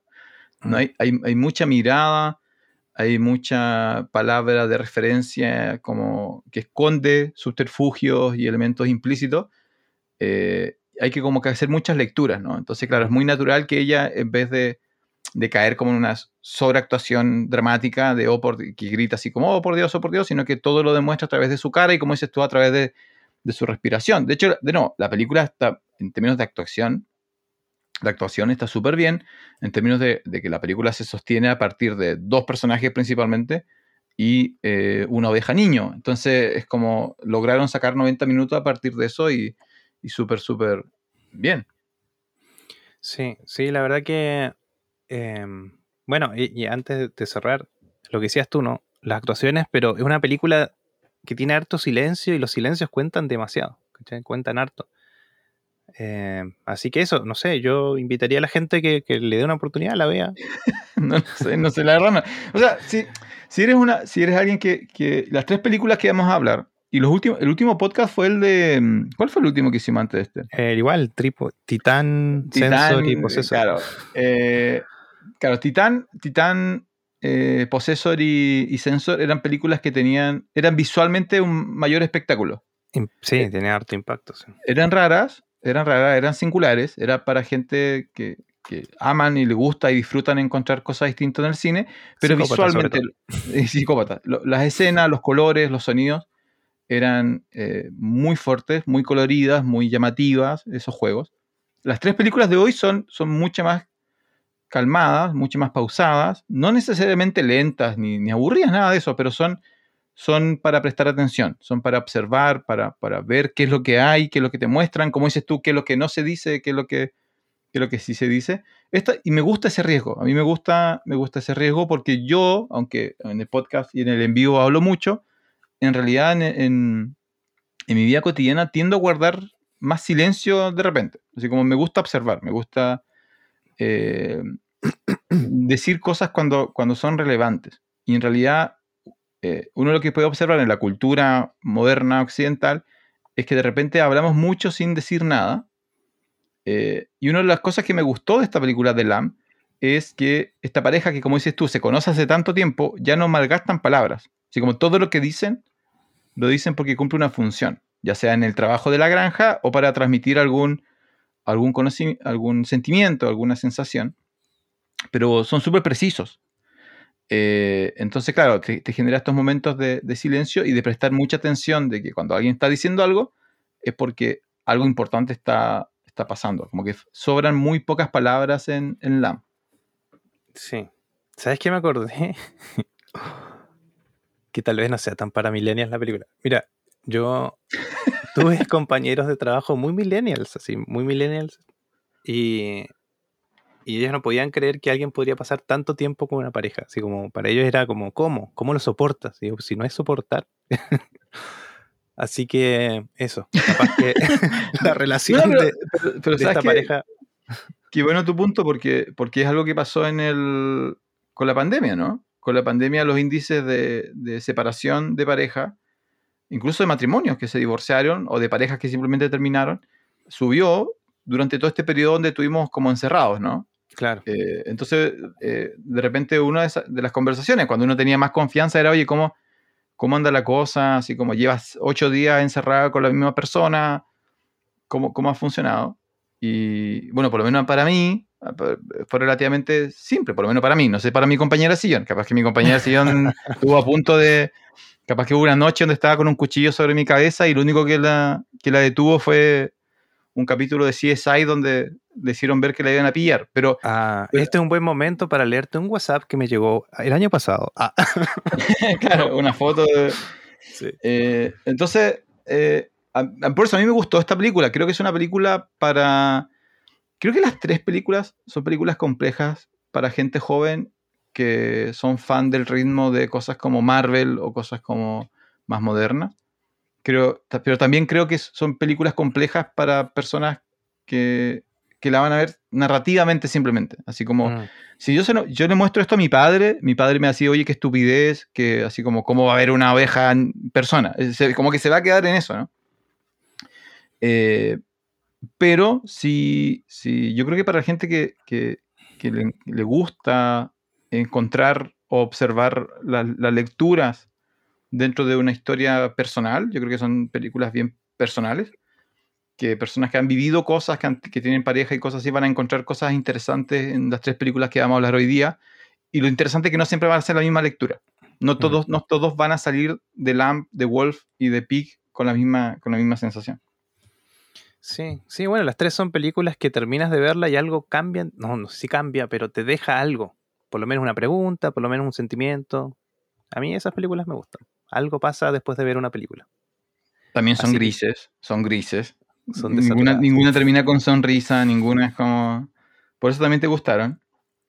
¿no? Hay, hay, hay, mucha mirada, hay mucha palabra de referencia como que esconde subterfugios y elementos implícitos. Eh, hay que como que hacer muchas lecturas, ¿no? Entonces, claro, es muy natural que ella, en vez de, de caer como en una sobreactuación dramática de, oh, por, que grita así como, oh, por Dios, oh, por Dios, sino que todo lo demuestra a través de su cara y, como dices tú, a través de, de su respiración. De hecho, de no, la película está, en términos de actuación, la actuación está súper bien, en términos de, de, que la película se sostiene a partir de dos personajes principalmente y eh, una oveja niño. Entonces, es como lograron sacar 90 minutos a partir de eso y y súper, súper bien. Sí, sí, la verdad que, eh, bueno, y, y, antes de cerrar, lo que decías tú, ¿no? Las actuaciones, pero es una película que tiene harto silencio y los silencios cuentan demasiado, ¿cachai? Cuentan harto. Eh, así que eso, no sé, yo invitaría a la gente que, que le dé una oportunidad, la vea. no, no, sé, no sé, la verdad no. O sea, si, si, eres, una, si eres alguien que, que las tres películas que vamos a hablar, y los últimos, el último podcast fue el de. Mm, ¿Cuál fue el último que hicimos antes de este? Eh, igual, tripo, Titán, Sensor y Possessor. Claro, eh, claro Titán, Titán eh, Possessor y, y, Sensor eran películas que tenían. eran visualmente un mayor espectáculo. Sí, eh, tenía harto impacto. Sí. Eran raras, eran raras, eran singulares, era para gente que, que aman y le gusta y disfrutan encontrar cosas distintas en el cine, pero psicópata visualmente. Psicópata. Las escenas, los colores, los sonidos eran eh, muy fuertes, muy coloridas, muy llamativas, esos juegos. Las tres películas de hoy son, son mucho más calmadas, mucho más pausadas, no necesariamente lentas ni, ni aburridas, nada de eso, pero son, son para prestar atención, son para observar, para, para, ver qué es lo que hay, qué es lo que te muestran, como dices tú, qué es lo que no se dice, qué es lo que, qué lo que sí se dice. Esta, y me gusta ese riesgo, a mí me gusta, me gusta ese riesgo porque yo, aunque en el podcast y en el en vivo hablo mucho, en realidad en, en, en, mi vida cotidiana tiendo a guardar más silencio de repente. Así como me gusta observar, me gusta eh, decir cosas cuando, cuando son relevantes. Y en realidad eh, uno lo que puede observar en la cultura moderna occidental es que de repente hablamos mucho sin decir nada. Eh, y una de las cosas que me gustó de esta película de Lam es que esta pareja que, como dices tú, se conoce hace tanto tiempo, ya no malgastan palabras. Así como todo lo que dicen, lo dicen porque cumple una función, ya sea en el trabajo de la granja o para transmitir algún, algún, conocimiento, algún sentimiento, alguna sensación. Pero son súper precisos. Eh, entonces, claro, te, genera estos momentos de, silencio y de prestar mucha atención de que cuando alguien está diciendo algo es porque algo importante está, está pasando. Como que sobran muy pocas palabras en, en LAM. Sí. ¿Sabes qué me acordé? que tal vez no sea tan para millennials la película. Mira, yo tuve compañeros de trabajo muy millennials, así, muy millennials. Y y ellos no podían creer que alguien podría pasar tanto tiempo con una pareja. Así como para ellos era como, ¿cómo? ¿Cómo lo soportas? Digo, si no es soportar. Así que eso, capaz que la relación de, esta pareja. Qué bueno tu punto, porque, porque es algo que pasó en el, con la pandemia, ¿no? Con la pandemia los índices de, de separación de pareja, incluso de matrimonios que se divorciaron o de parejas que simplemente terminaron, subió durante todo este periodo donde estuvimos como encerrados, ¿no? Claro. Eh, entonces, eh, de repente, una de, las conversaciones, cuando uno tenía más confianza, era, oye, ¿cómo, cómo anda la cosa? Así como llevas ocho días encerrado con la misma persona, ¿cómo, cómo ha funcionado? Y bueno, por lo menos para mí, fue relativamente simple, por lo menos para mí. No sé, para mi compañera Sillón. Capaz que mi compañera Sillón estuvo a punto de. Capaz que hubo una noche donde estaba con un cuchillo sobre mi cabeza y lo único que la, que la detuvo fue un capítulo de CSI donde le hicieron ver que la iban a pillar. Pero, ah, este es un buen momento para leerte un WhatsApp que me llegó el año pasado. Ah. claro, una foto de... Eh, entonces, eh, por eso a mí me gustó esta película. Creo que es una película para... Creo que las tres películas son películas complejas para gente joven que son fan del ritmo de cosas como Marvel o cosas como más modernas pero también creo que son películas complejas para personas que, la van a ver narrativamente simplemente. Así como, mm. si yo, yo le muestro esto a mi padre, mi padre me decía, oye, qué estupidez, que así como, ¿cómo va a haber una oveja en persona? Como que se va a quedar en eso, ¿no? Eh, pero si, si, yo creo que para la gente que, le, gusta encontrar o observar las lecturas dentro de una historia personal. Yo creo que son películas bien personales. Que personas que han vivido cosas, que, tienen pareja y cosas así, van a encontrar cosas interesantes en las tres películas que vamos a hablar hoy día. Y lo interesante es que no siempre van a ser la misma lectura. No todos, no todos van a salir de Lamp, de Wolf y de Pig con la misma, con la misma sensación. Sí, sí, bueno, las tres son películas que terminas de verla y algo cambia. No, no sé si cambia, pero te deja algo. Por lo menos una pregunta, por lo menos un sentimiento. A mí esas películas me gustan algo pasa después de ver una película. También son grises, son grises. Son ninguna, ninguna termina con sonrisa, ninguna es como... Por eso también te gustaron.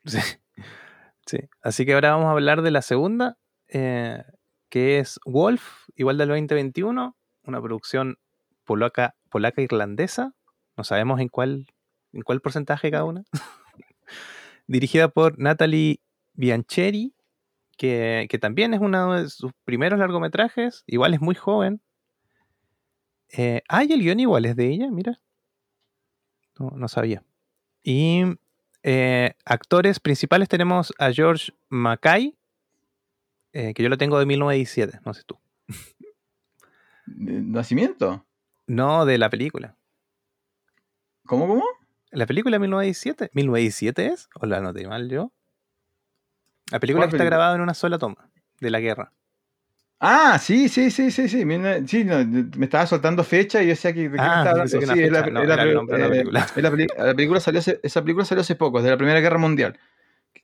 Sí. sí. Así que ahora vamos a hablar de la segunda, eh, que es Wolf, igual del 2021, una producción polaca, polaca irlandesa. No sabemos en cuál, en cuál porcentaje cada una. Dirigida por Natalie Biancheri que, también es uno de sus primeros largometrajes, igual es muy joven. Eh, ah, el guion igual es de ella, mira. No, sabía. Y eh, actores principales tenemos a George Mackay, eh, que yo lo tengo de 1917, no sé tú. ¿Nacimiento? No, de la película. ¿Cómo, cómo? ¿La película 1917? ¿1917 es? ¿O la noté mal yo? La película está grabada en una sola toma de la guerra. Ah, sí, sí, sí, sí, sí. me estaba soltando fecha y yo decía que. Ah, sí, es la, película. la, película salió esa película salió hace poco, de la Primera Guerra Mundial.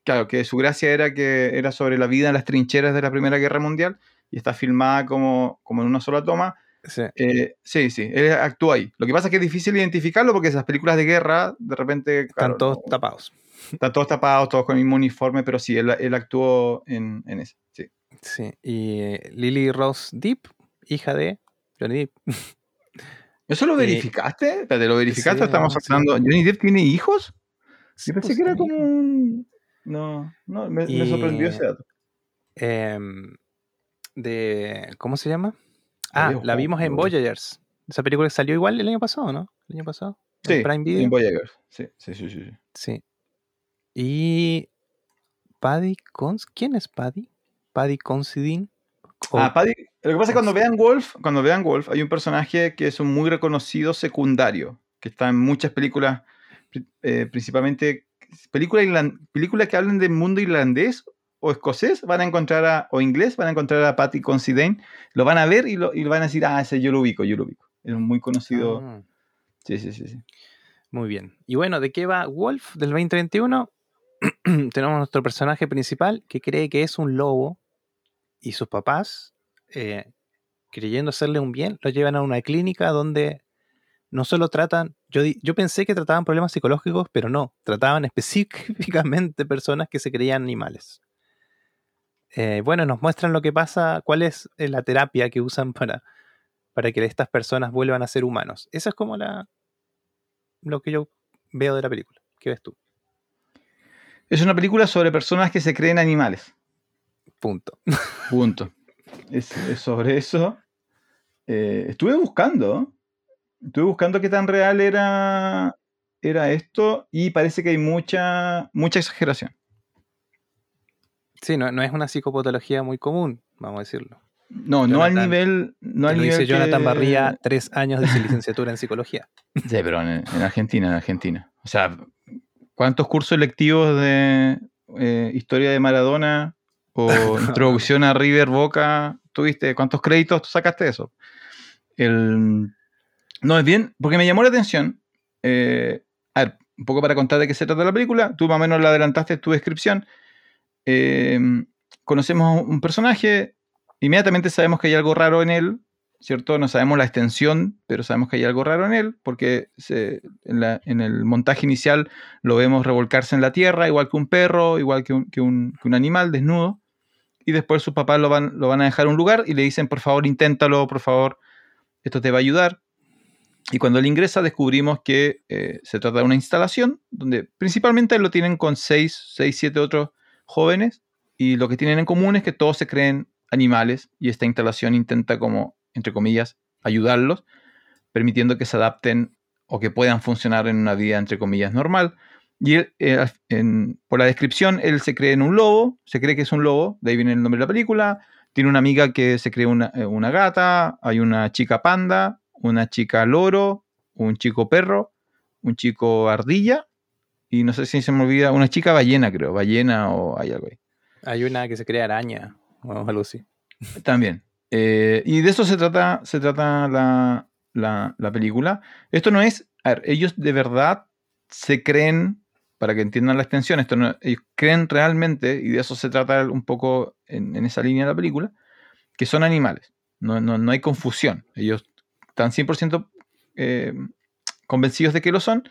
Claro, que su gracia era que era sobre la vida en las trincheras de la Primera Guerra Mundial y está filmada como, como en una sola toma. Sí. Eh, sí, sí, él actúa ahí. Lo que pasa es que es difícil identificarlo porque esas películas de guerra, de repente. Están todos tapados. Están todos tapados, todos con el mismo uniforme, pero sí, él, actuó en, en eso. Sí. sí. Y eh, Lily Rose Deep, hija de Johnny Depp. ¿Eso lo verificaste? ¿Te lo verificaste? Estamos hablando. ¿Johnny Depp tiene hijos? Sí, pensé pues que era como un. No, no, me, sorprendió ese dato. Em, de. ¿Cómo se llama? Ah, la vimos en Voyagers. Esa película que salió igual el año pasado, ¿no? El año pasado. Sí, en Prime Video. Advance. Sí, sí, sí, sí. sí. Y. Paddy Cons. ¿Quién es Paddy? Paddy Considine. Ah, Paddy, lo que pasa es que cuando vean Wolf, cuando vean Wolf, hay un personaje que es un muy reconocido secundario, que está en muchas películas, eh, principalmente películas películas que hablen del mundo irlandés o escocés, van a encontrar a, o inglés, van a encontrar a Patty Considine, lo van a ver y, lo, y van a decir, ah, ese yo lo ubico, yo lo ubico. Es un muy conocido. Ah, Sí, sí, sí, sí. muy bien. Y bueno, ¿de qué va Wolf del 2021? Tenemos nuestro personaje principal que cree que es un lobo y sus papás, eh, creyendo hacerle un bien, lo llevan a una clínica donde no solo tratan, yo, yo pensé que trataban problemas psicológicos, pero no, trataban específicamente personas que se creían animales. Eh, bueno, nos muestran lo que pasa, cuál es eh, la terapia que usan para, para que estas personas vuelvan a ser humanos. Esa es como la lo que yo veo de la película. ¿Qué ves tú? Es una película sobre personas que se creen animales. Punto. Punto. Es, es sobre eso. Eh, estuve buscando. Estuve buscando qué tan real era, era esto y parece que hay mucha, mucha exageración. Sí, no, no es una psicopatología muy común, vamos a decirlo. No, no al nivel. No al lo nivel dice Jonathan que- Barría, tres años de licenciatura en psicología. Sí, pero en, en Argentina, en Argentina. O sea, ¿cuántos cursos lectivos de eh, historia de Maradona o introducción a River Boca tuviste? ¿Cuántos créditos tú sacaste de eso? El, no, es bien, porque me llamó la atención. eh, a ver, un poco para contar de qué se trata la película. Tú más o menos la adelantaste en tu descripción. Eh, conocemos un personaje, inmediatamente sabemos que hay algo raro en él, ¿cierto? No sabemos la extensión, pero sabemos que hay algo raro en él, porque en, el montaje inicial lo vemos revolcarse en la tierra, igual que un perro, igual que un, animal desnudo, y después sus papás lo van, a dejar a un lugar y le dicen, por favor, inténtalo, por favor, esto te va a ayudar. Y cuando él ingresa descubrimos que eh, se trata de una instalación donde principalmente lo tienen con 6, 6, 7 otros jóvenes y lo que tienen en común es que todos se creen animales y esta instalación intenta como, entre comillas, ayudarlos, permitiendo que se adapten o que puedan funcionar en una vida, entre comillas, normal. Y eh, por la descripción, él se cree en un lobo, se cree que es un lobo, de ahí viene el nombre de la película. Tiene una amiga que se cree una, eh, una gata, hay una chica panda, una chica loro, un chico perro, un chico ardilla, y no sé si se me olvida, una chica ballena, creo, ballena o hay algo ahí. Hay una que se crea araña o algo así. También. Eh, y de eso se trata, se trata la, la- la película. Esto no es. A ver, ellos de verdad se creen, para que entiendan la extensión, esto no- ellos creen realmente, y de eso se trata un poco en, en esa línea de la película, que son animales. No, no- no hay confusión. Ellos están 100% eh, convencidos de que lo son,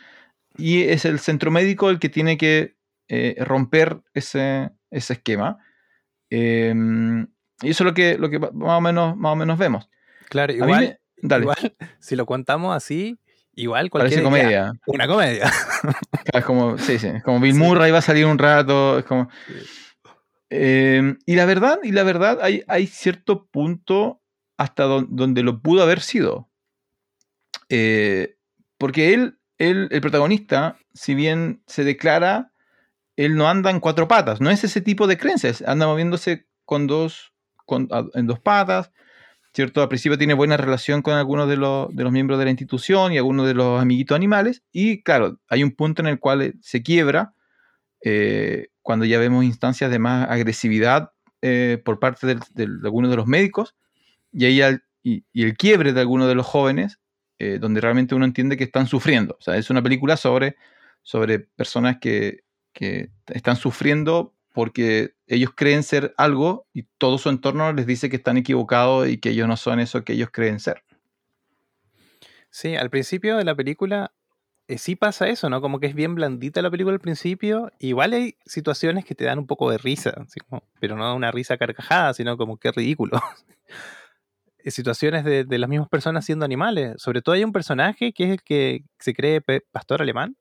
y es el centro médico el que tiene que eh, romper ese, ese esquema. Em, y eso es lo que, lo que más o menos, más o menos vemos. Claro, igual, me- dale, igual, si lo contamos así, igual parece cualquier comedia. una comedia. Es como, sí, sí, es como Bill Sí. Murray va a salir un rato. Es como. Em, y la verdad, y la verdad, hay, hay cierto punto hasta don- donde lo pudo haber sido. Eh, porque él, él, el protagonista, si bien se declara, él no anda en cuatro patas, no es ese tipo de creencias, anda moviéndose con dos, con- en dos patas, ¿cierto? Al principio tiene buena relación con algunos de los, de los miembros de la institución y algunos de los amiguitos animales, y claro, hay un punto en el cual eh, se quiebra eh, cuando ya vemos instancias de más agresividad eh, por parte de algunos de los médicos, y, ahí y el quiebre de algunos de los jóvenes, eh, donde realmente uno entiende que están sufriendo. O sea, es una película sobre, sobre personas que, que están sufriendo porque ellos creen ser algo y todo su entorno les dice que están equivocados y que ellos no son eso que ellos creen ser. Sí, al principio de la película eh, sí pasa eso, ¿no? Como que es bien blandita la película al principio. Igual hay situaciones que te dan un poco de risa, pero no una risa carcajada, sino como que ridículo. Eh, situaciones de, de las mismas personas siendo animales. Sobre todo hay un personaje que es el que se cree pastor alemán.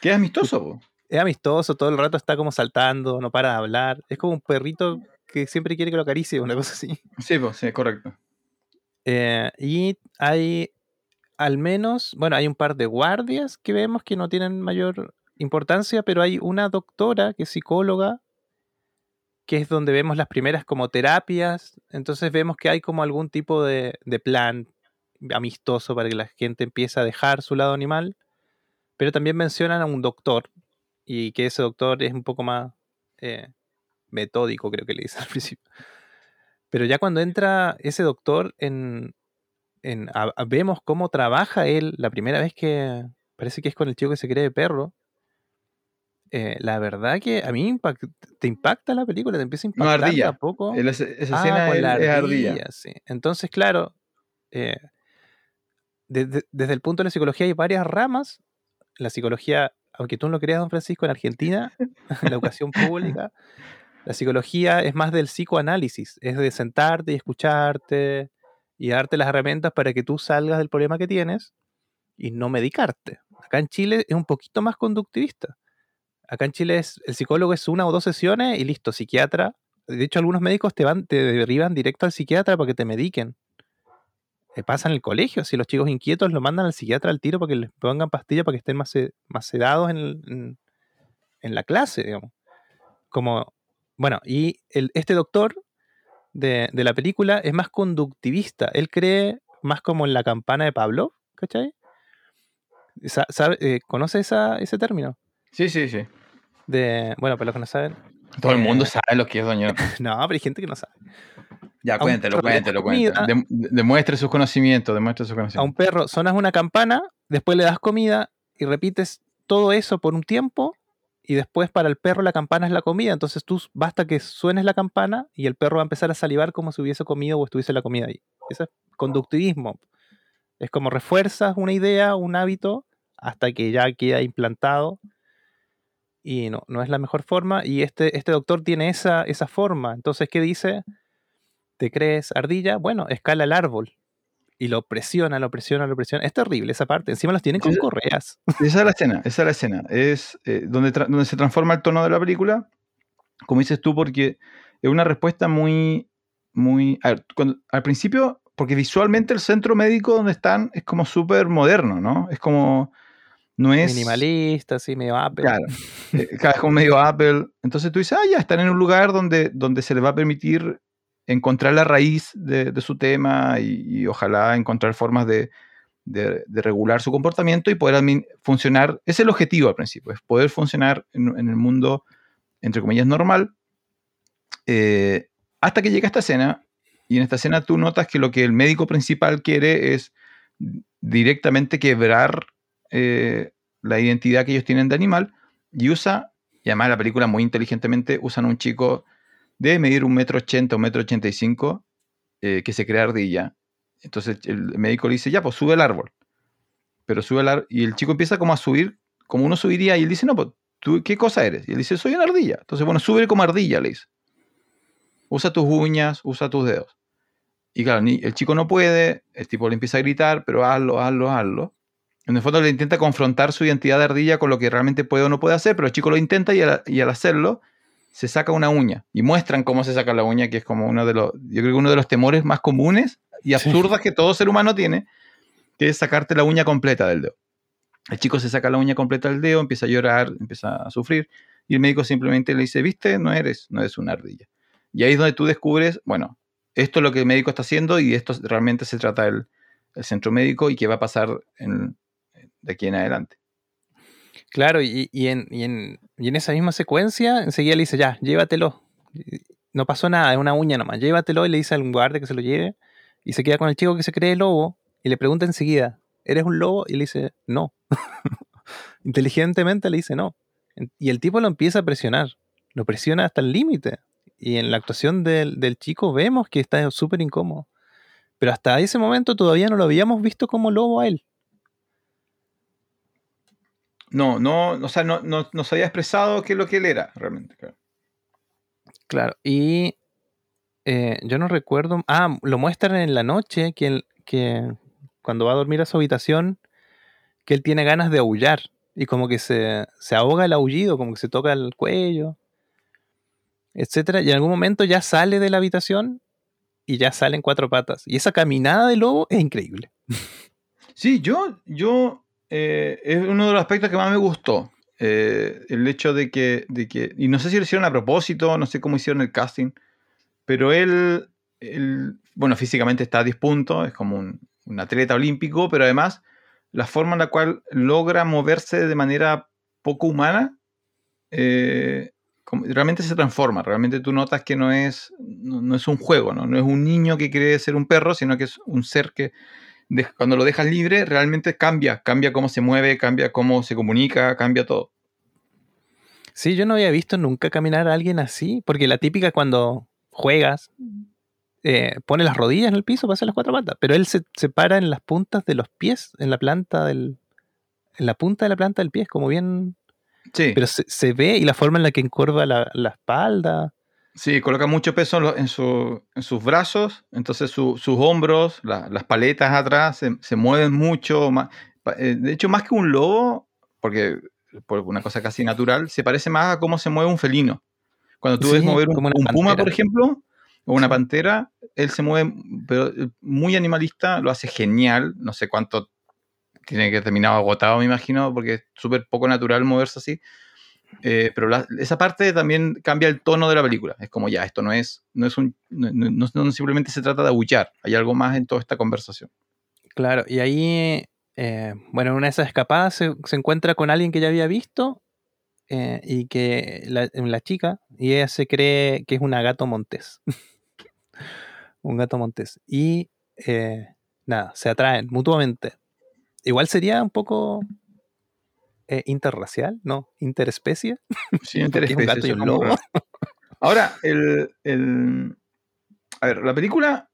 Que es amistoso, po. Es amistoso, todo el rato está como saltando, no para de hablar. Es como un perrito que siempre quiere que lo acaricie, una cosa así. Sí, po, sí, correcto. Eh, y hay al menos, bueno, hay un par de guardias que vemos que no tienen mayor importancia, pero hay una doctora que es psicóloga, que es donde vemos las primeras como terapias, entonces vemos que hay como algún tipo de, de plan amistoso para que la gente empiece a dejar su lado animal, pero también mencionan a un doctor, y que ese doctor es un poco más eh, metódico, creo que le dice al principio. Pero ya cuando entra ese doctor en, en vemos cómo trabaja él la primera vez que parece que es con el chico que se cree perro. Eh, la verdad que a mí impact- te impacta la película, te empieza a No, impactar ardilla. a poco. El- esa Ah, escena con es, la es ardilla, sí. Entonces, claro, eh, desde, desde el punto de la psicología hay varias ramas. La psicología, aunque tú no lo creas, don Francisco, en Argentina, en la educación pública, la psicología es más del psicoanálisis, es de sentarte y escucharte y darte las herramientas para que tú salgas del problema que tienes y no medicarte. Acá en Chile es un poquito más conductivista. Acá en Chile es, el psicólogo es una o dos sesiones y listo, psiquiatra. De hecho, algunos médicos te van, te derivan directo al psiquiatra para que te mediquen. Eh, pasa en el colegio, si los chicos inquietos lo mandan al psiquiatra al tiro para que les pongan pastillas para que estén más, más sedados en, en- la clase, digamos. Como, bueno, y el- este doctor de, de la película es más conductivista. Él cree más como en la campana de Pablo, ¿cachai? Eh, ¿Conoce esa, ese término? Sí, sí, sí. De, bueno, para los que no saben. Todo el mundo Eh, sabe lo que es Doña. No, pero hay gente que no sabe. Ya, cuéntelo, cuéntelo, cuéntelo. Dem- demuestre sus conocimientos, demuestre sus A un conocimientos. perro sonas una campana, después le das comida y repites todo eso por un tiempo y después para el perro la campana es la comida. Entonces tú basta que suenes la campana y el perro va a empezar a salivar como si hubiese comido o estuviese la comida ahí. Eso es conductivismo. Es como refuerzas una idea, un hábito, hasta que ya queda implantado. Y no, no es la mejor forma. Y este, este doctor tiene esa, esa forma. Entonces, ¿qué dice? ¿Te crees ardilla? Bueno, escala el árbol. Y lo presiona, lo presiona, lo presiona. Es terrible esa parte. Encima los tienen con correas. Esa es la escena, esa es la escena. Es eh, donde, donde se transforma el tono de la película, como dices tú, porque es una respuesta muy, muy... a ver, cuando- al principio, porque visualmente el centro médico donde están es como súper moderno, ¿no? Es como... No es... Minimalista, así, medio Apple. Claro, eh, claro, es como medio Apple. Entonces tú dices, ah, ya, están en un lugar donde, donde se les va a permitir encontrar la raíz de, de su tema y, y ojalá encontrar formas de, de- de regular su comportamiento y poder funcionar. Es el objetivo al principio, es poder funcionar en, en el mundo, entre comillas, normal. eh, hasta que llega esta escena, y en esta escena tú notas que lo que el médico principal quiere es directamente quebrar eh, la identidad que ellos tienen de animal y usa, y además la película muy inteligentemente usan un chico de medir un metro ochenta, un metro ochenta y cinco, eh, que se crea ardilla. Entonces el médico le dice, ya, pues sube el árbol. Pero sube el árbol, y el chico empieza como a subir, como uno subiría, y él dice, no, pues, ¿tú qué cosa eres? Y él dice, soy una ardilla. Entonces, bueno, sube como ardilla, le dice. Usa tus uñas, usa tus dedos. Y claro, el chico no puede, el tipo le empieza a gritar, pero hazlo, hazlo, hazlo. En el fondo le intenta confrontar su identidad de ardilla con lo que realmente puede o no puede hacer, pero el chico lo intenta y al, y al hacerlo se saca una uña. Y muestran cómo se saca la uña, que es como uno de los, yo creo que uno de los temores más comunes y Sí. absurdos que todo ser humano tiene, que es sacarte la uña completa del dedo. El chico se saca la uña completa del dedo, empieza a llorar, empieza a sufrir, y el médico simplemente le dice, viste, no eres, no eres una ardilla. Y ahí es donde tú descubres, bueno, esto es lo que el médico está haciendo y esto realmente se trata el, el centro médico y qué va a pasar en- de aquí en adelante. Claro, y, y en, y, en, y en esa misma secuencia, enseguida le dice, ya, llévatelo. No pasó nada, es una uña nomás, llévatelo y le dice al guardia que se lo lleve. Y se queda con el chico que se cree lobo y le pregunta enseguida, ¿eres un lobo? Y le dice, no. Inteligentemente le dice, no. Y el tipo lo empieza a presionar, lo presiona hasta el límite. Y en la actuación del, del chico vemos que está súper incómodo. Pero hasta ese momento todavía no lo habíamos visto como lobo a él. No, no, o sea, no, no, no se había expresado qué es lo que él era realmente. claro. Claro, y eh, yo no recuerdo. Ah, lo muestran en la noche que, él- que cuando va a dormir a su habitación, que él tiene ganas de aullar y como que se, se ahoga el aullido, como que se toca el cuello, etcétera. Y en algún momento ya sale de la habitación y ya sale en cuatro patas. Y esa caminada de lobo es increíble. Sí, yo, yo eh, es uno de los aspectos que más me gustó. eh, el hecho de que, de que, y no sé si lo hicieron a propósito, no sé cómo hicieron el casting, pero él, bueno, físicamente está a 10 puntos, es como un, atleta olímpico, pero además la forma en la cual logra moverse de manera poco humana, eh, realmente se transforma, realmente tú notas que no es, no, es un juego, ¿no? no es un niño que quiere ser un perro, sino que es un ser que de- cuando lo dejas libre realmente cambia, cambia cómo se mueve, cambia cómo se comunica, cambia todo. Sí, yo no había visto nunca caminar a alguien así, porque la típica cuando juegas, eh, pone las rodillas en el piso para hacer las cuatro patas, pero él se, se para en las puntas de los pies, en la planta del, en la punta de la planta del pie, es como bien, Sí, pero se, se ve y la forma en la que encorva la, la espalda. Sí, coloca mucho peso en, lo- en su- en sus brazos, entonces su- sus hombros, la- las paletas atrás se, se mueven mucho. pa- eh, de hecho, más que un lobo, porque por una cosa casi natural, se parece más a cómo se mueve un felino. Cuando tú ves mover un, un puma, por ejemplo, o una pantera, él se mueve, pero muy animalista, lo hace genial. No sé cuánto tiene que terminar agotado, me imagino, porque es súper poco natural moverse así. Eh, pero la- esa parte también cambia el tono de la película. Es como ya, esto no es, no es un, no, simplemente se trata de aullar, hay algo más en toda esta conversación. Claro, y ahí, eh, bueno, en una de esas escapadas se, encuentra con alguien que ya había visto eh, y que la, chica, y ella se cree que es una gato montés. un gato montés. Y nada, se atraen mutuamente. Igual sería un poco eh, interracial, ¿no? Interespecie. Sí, un interespecie, gato y un lobo. Ahora, el, el- A ver, la película.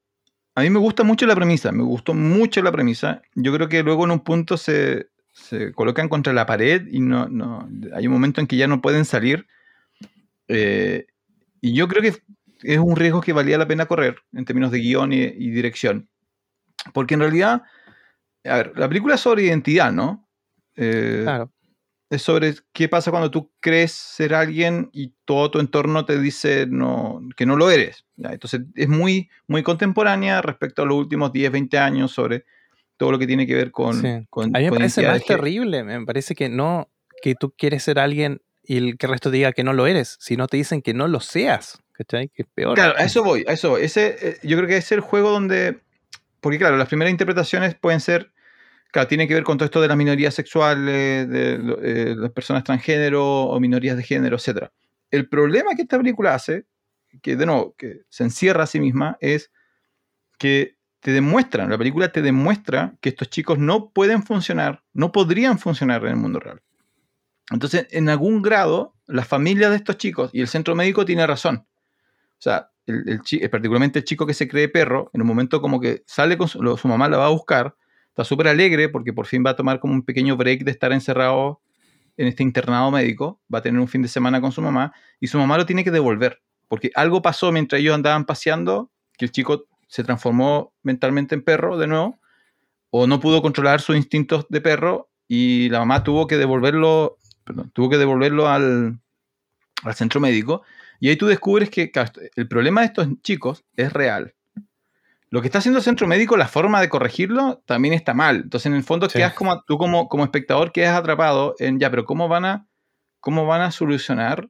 A mí me gusta mucho la premisa, me gustó mucho la premisa. Yo creo que luego en un punto se, se colocan contra la pared y no, no, hay un momento en que ya no pueden salir. Eh, y yo creo que es un riesgo que valía la pena correr en términos de guion y, y dirección. Porque en realidad, a ver, la película es sobre identidad, ¿no? Eh, Claro. Es sobre qué pasa cuando tú crees ser alguien y todo tu entorno te dice no, que no lo eres. ¿ya? Entonces es muy, muy contemporánea respecto a los últimos 10, 20 años sobre todo lo que tiene que ver con... Sí. con A mí me con parece más terrible. Me parece que no, que tú quieres ser alguien y el que el resto diga que no lo eres, sino te dicen que no lo seas. ¿Cachai? Que es peor. Claro, a eso voy, a eso voy. Ese, eh, yo creo que es el juego donde... Porque claro, las primeras interpretaciones pueden ser... Claro, tiene que ver con todo esto de las minorías sexuales, de lo- eh, las personas transgénero o minorías de género, etc. El problema que esta película hace, que de nuevo, que se encierra a sí misma, es que te demuestran, la película te demuestra que estos chicos no pueden funcionar, no podrían funcionar en el mundo real. Entonces, en algún grado, la familia de estos chicos y el centro médico tiene razón. O sea, chi- particularmente el chico que se cree perro, en un momento como que sale con su mamá, la va a buscar, está súper alegre porque por fin va a tomar como un pequeño break de estar encerrado en este internado médico, va a tener un fin de semana con su mamá y su mamá lo tiene que devolver, porque algo pasó mientras ellos andaban paseando, que el chico se transformó mentalmente en perro de nuevo, o no pudo controlar sus instintos de perro y la mamá tuvo que devolverlo, perdón, tuvo que devolverlo al, al centro médico y ahí tú descubres que el problema de estos chicos es real. Lo que está haciendo el centro médico, la forma de corregirlo, también está mal. Entonces, en el fondo, Sí. quedas como, tú como, como espectador quedas atrapado en, ya, pero ¿cómo van, a, ¿cómo van a solucionar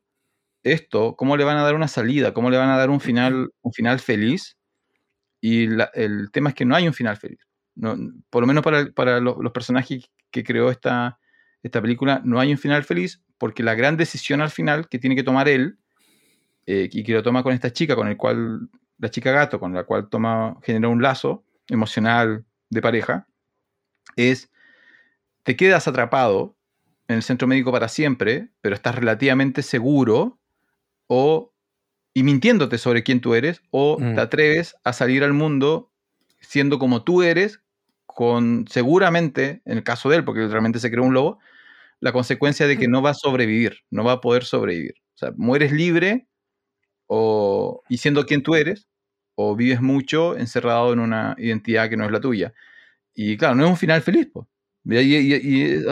esto? ¿Cómo le van a dar una salida? ¿Cómo le van a dar un final, un final feliz? Y la- el tema es que no hay un final feliz. No, por lo menos para, para lo- los personajes que creó esta, esta película, no hay un final feliz porque la gran decisión al final que tiene que tomar él eh, y que lo toma con esta chica, con el cual, la chica gato, con la cual toma, genera un lazo emocional de pareja, es, te quedas atrapado en el centro médico para siempre, pero estás relativamente seguro o, y mintiéndote sobre quién tú eres, o Mm. te atreves a salir al mundo siendo como tú eres, con seguramente, en el caso de él, porque realmente se creó un lobo, la consecuencia de que no va a sobrevivir, no va a poder sobrevivir. O sea, mueres libre o, y siendo quien tú eres, o vives mucho encerrado en una identidad que no es la tuya. Y claro, no es un final feliz, po. Y, y- y-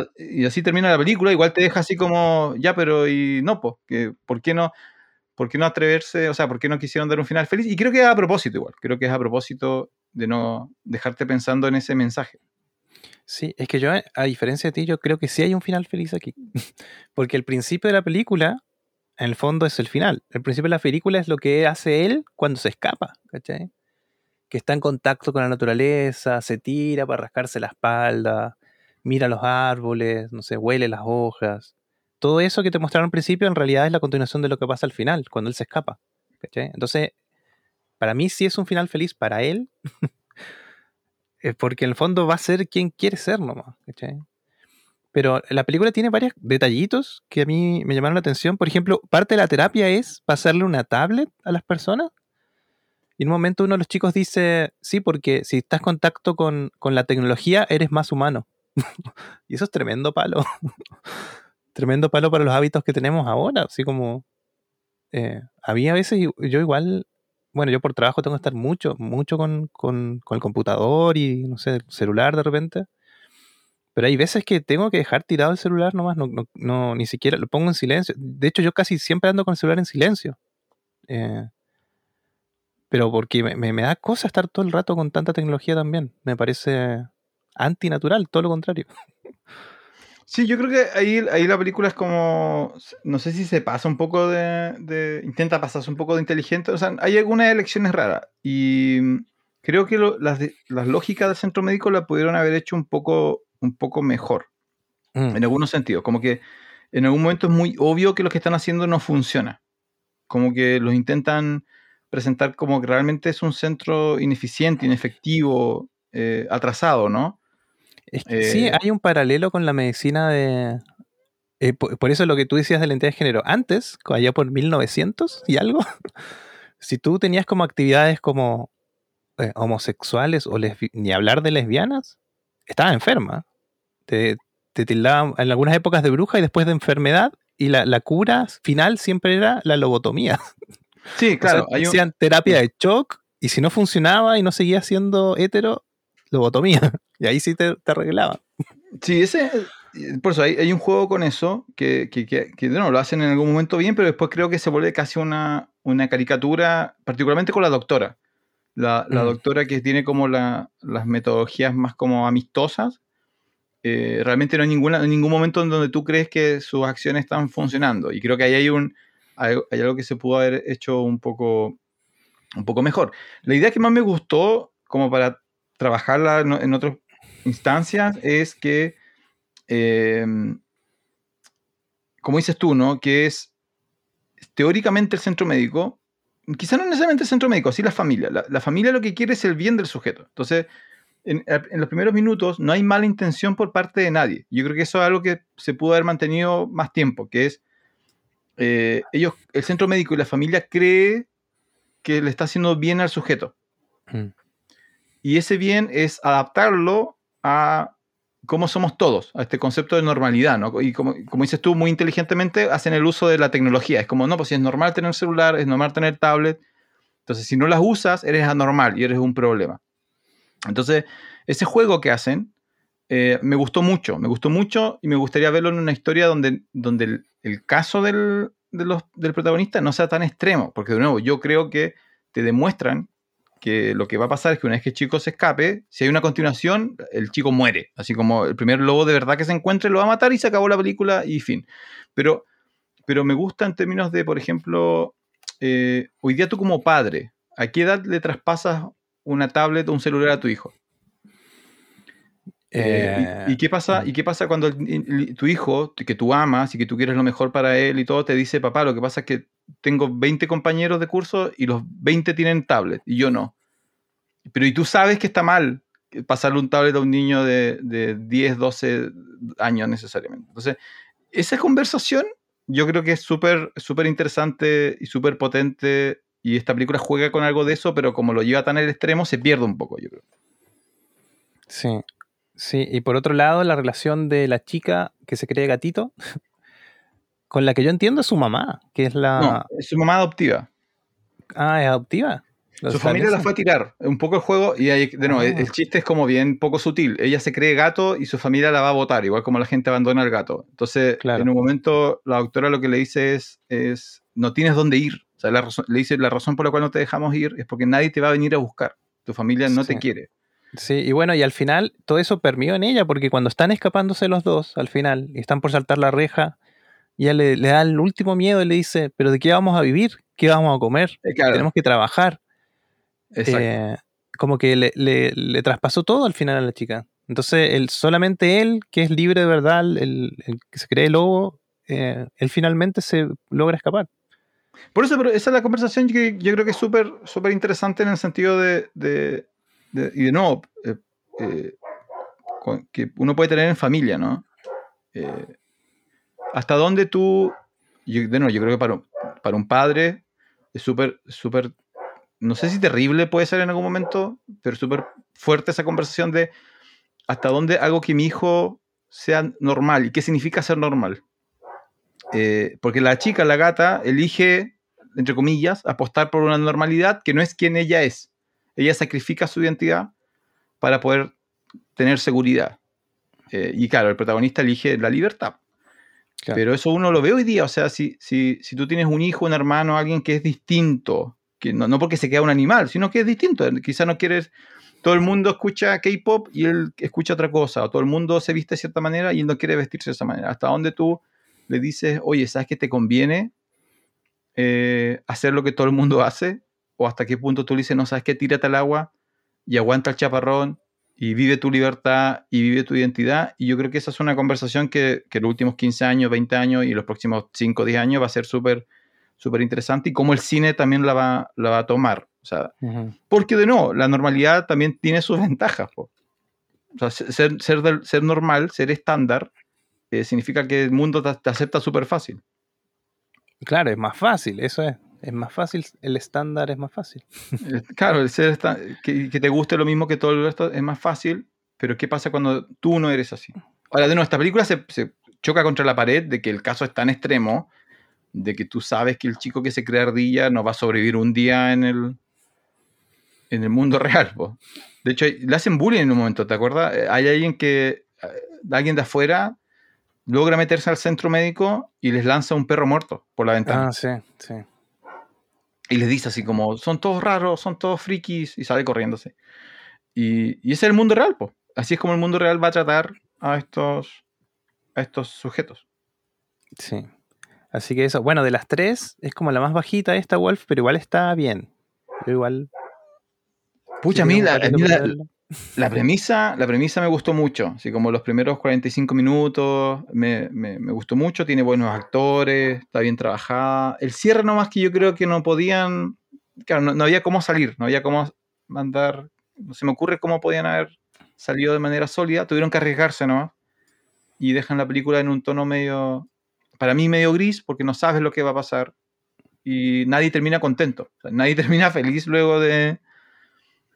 y así termina la película, igual te deja así como, ya, pero y no, pues, que, ¿por no? ¿Por qué no atreverse? O sea, ¿por qué no quisieron dar un final feliz? Y creo que es a propósito igual, creo que es a propósito de no dejarte pensando en ese mensaje. Sí, es que yo, a diferencia de ti, yo creo que sí hay un final feliz aquí. Porque el principio de la película, en el fondo, es el final. El principio de la película es lo que hace él cuando se escapa. Que está en contacto con la naturaleza, se tira para rascarse la espalda, mira los árboles, no sé, huele las hojas. Todo eso que te mostraron al principio en realidad es la continuación de lo que pasa al final, cuando él se escapa. Entonces, para mí sí es un final feliz para él, es porque en el fondo va a ser quien quiere ser nomás. ¿cachai? Pero la película tiene varios detallitos que a mí me llamaron la atención. Por ejemplo, parte de la terapia es pasarle una tablet a las personas. Y en un momento uno de los chicos dice, sí, porque si estás en contacto con, con la tecnología, eres más humano. y eso es tremendo palo. tremendo palo para los hábitos que tenemos ahora. Así como, eh, había veces, yo igual, bueno, yo por trabajo tengo que estar mucho, mucho con, con, con, el computador y, no sé, el celular de repente. Pero hay veces que tengo que dejar tirado el celular nomás, no, no, no, ni siquiera lo pongo en silencio. De hecho, yo casi siempre ando con el celular en silencio. Eh, pero porque me, me, da cosa estar todo el rato con tanta tecnología también. Me parece antinatural, todo lo contrario. Sí, yo creo que ahí, ahí la película es como, no sé si se pasa un poco de, intenta pasarse un poco de inteligente, o sea, hay algunas elecciones raras y creo que las, las lógicas del centro médico la pudieron haber hecho un poco, un poco mejor, mm. en algunos sentidos, como que en algún momento es muy obvio que lo que están haciendo no funciona, como que los intentan presentar como que realmente es un centro ineficiente, inefectivo, eh, atrasado, ¿no? sí, eh, hay un paralelo con la medicina de... Eh, por, eso lo que tú decías de la identidad de género. Antes, allá por 1900 y algo, si tú tenías como actividades como homosexuales o ni hablar de lesbianas, estabas enferma. Te, te tildaban en algunas épocas de bruja y después de enfermedad y la, cura final siempre era la lobotomía. Sí, claro. hacían terapia de shock y si no funcionaba y no seguía siendo hetero, lobotomía. Y ahí sí te, te arreglaban. Sí, ese, por eso hay, un juego con eso que, que, que, no, lo hacen en algún momento bien, pero después creo que se vuelve casi una, una caricatura, particularmente con la doctora. La, la mm. doctora que tiene como la, las metodologías más como amistosas. Eh, realmente no hay ninguna, ningún momento en donde tú crees que sus acciones están funcionando. Y creo que ahí hay, un, hay, algo que se pudo haber hecho un poco, un poco mejor. La idea que más me gustó, como para trabajarla en otras instancias, es que, em, como dices tú, ¿no? Que es teóricamente el centro médico, quizá no necesariamente el centro médico, sí la familia. La, familia lo que quiere es el bien del sujeto. Entonces, en, los primeros minutos no hay mala intención por parte de nadie. Yo creo que eso es algo que se pudo haber mantenido más tiempo, que es eh, ellos, el centro médico y la familia cree que le está haciendo bien al sujeto. Mm. Y ese bien es adaptarlo a cómo somos todos, a este concepto de normalidad, ¿no? Y como, como, dices tú, muy inteligentemente hacen el uso de la tecnología. Es como, no, pues si es normal tener celular, es normal tener tablet. Entonces, si no las usas, eres anormal y eres un problema. Entonces, ese juego que hacen eh, me gustó mucho, me gustó mucho y me gustaría verlo en una historia donde, donde el, caso del, del protagonista no sea tan extremo, porque de nuevo, yo creo que te demuestran que lo que va a pasar es que una vez que el chico se escape, si hay una continuación, el chico muere. Así como el primer lobo de verdad que se encuentre lo va a matar y se acabó la película y fin. Pero, pero me gusta en términos de, por ejemplo, eh, hoy día tú como padre, ¿a qué edad le traspasas una tablet o un celular a tu hijo? Eh, y, qué pasa, ¿Y qué pasa cuando tu hijo, que tú amas y que tú quieres lo mejor para él y todo, te dice, papá, lo que pasa es que tengo 20 compañeros de curso y los 20 tienen tablet y yo no? Pero y tú sabes que está mal pasarle un tablet a un niño de, de 10, 12 años necesariamente. Entonces, esa conversación yo creo que es súper súper interesante y súper potente y esta película juega con algo de eso, pero como lo lleva tan al extremo, se pierde un poco, yo creo. Sí, Sí, y por otro lado, la relación de la chica que se cree gatito, con la que yo entiendo es su mamá, que es la... No, es su mamá adoptiva. Ah, ¿es adoptiva? Su familia la fue a tirar, un poco el juego, y de nuevo, el, ah. chiste es como bien poco sutil. Ella se cree gato y su familia la va a votar, igual como la gente abandona al gato. Entonces, en un momento, la doctora lo que le dice es, es no tienes dónde ir. O sea, le dice, la razón por la cual no te dejamos ir es porque nadie te va a venir a buscar. Tu familia no te quiere. Sí, y bueno, y al final todo eso permeó en ella, porque cuando están escapándose los dos, al final, y están por saltar la reja, y ella le, le da el último miedo y le dice, pero ¿de qué vamos a vivir? ¿Qué vamos a comer? Eh, claro, Tenemos que trabajar. exacto. Eh, como que le, le- le traspasó todo al final a la chica. Entonces, él, solamente él, que es libre de verdad, el, el que se cree lobo, eh, él finalmente se logra escapar. Por eso, pero esa es la conversación que yo creo que es súper súper interesante en el sentido de, de- de- y de nuevo, eh, eh, que uno puede tener en familia, ¿no? Eh, hasta dónde tú, yo, de nuevo, yo creo que para, para un padre es súper, súper, no sé si terrible puede ser en algún momento, pero súper fuerte esa conversación de hasta dónde hago que mi hijo sea normal y qué significa ser normal. Eh, porque la chica, la gata, elige, entre comillas, apostar por una normalidad que no es quien ella es. Ella sacrifica su identidad para poder tener seguridad. Eh, y claro, el protagonista elige la libertad. Claro. Pero eso uno lo ve hoy día. O sea, si, si, si tú tienes un hijo, un hermano, alguien que es distinto, que no, no porque se queda un animal, sino que es distinto. Quizá no quieres. Todo el mundo escucha K-pop y él escucha otra cosa. O todo el mundo se viste de cierta manera y él no quiere vestirse de esa manera. Hasta dónde tú le dices, oye, ¿sabes que te conviene eh, hacer lo que todo el mundo hace? O hasta qué punto tú le dices, no, ¿sabes qué? Tírate al agua y aguanta el chaparrón y vive tu libertad y vive tu identidad. Y yo creo que esa es una conversación que, que los últimos 15 años, 20 años y los próximos 5 o 10 años va a ser súper súper interesante y cómo el cine también la va, la va a tomar. O sea, Ujú. porque de nuevo, la normalidad también tiene sus ventajas. po. O sea, se- ser, ser, ser normal, ser estándar, eh, significa que el mundo te, te acepta súper fácil. Claro, es más fácil, eso es. Es más fácil, el estándar es más fácil. Claro, el ser que, que te guste lo mismo que todo el resto es más fácil, pero ¿qué pasa cuando tú no eres así? Ahora, de nuevo, esta película se, se choca contra la pared de que el caso es tan extremo de que tú sabes que el chico que se cree ardilla no va a sobrevivir un día en el, en el mundo real. po. De hecho, le hacen bullying en un momento, ¿te acuerdas? Eh, Hay alguien que, eh, alguien de afuera logra meterse al centro médico y les lanza un perro muerto por la ventana. Ah, sí, sí. Y les dice así como, son todos raros, son todos frikis, y sale corriéndose. Y, y ese es el mundo real, pues. Así es como el mundo real va a tratar a estos, a estos sujetos. Sí. Así que eso, bueno, de las tres, es como la más bajita esta Wolf, pero igual está bien. Igual. Pucha, a mí, la. La premisa, la premisa me gustó mucho. Así como los primeros 45 minutos me, me- me gustó mucho. Tiene buenos actores, está bien trabajada. El cierre nomás que yo creo que no podían... Claro, no, no había cómo salir, no había cómo mandar... No se me ocurre cómo podían haber salido de manera sólida. Tuvieron que arriesgarse nomás. Y dejan la película en un tono medio... Para mí medio gris porque no sabes lo que va a pasar. Y nadie termina contento. O sea, nadie termina feliz luego de...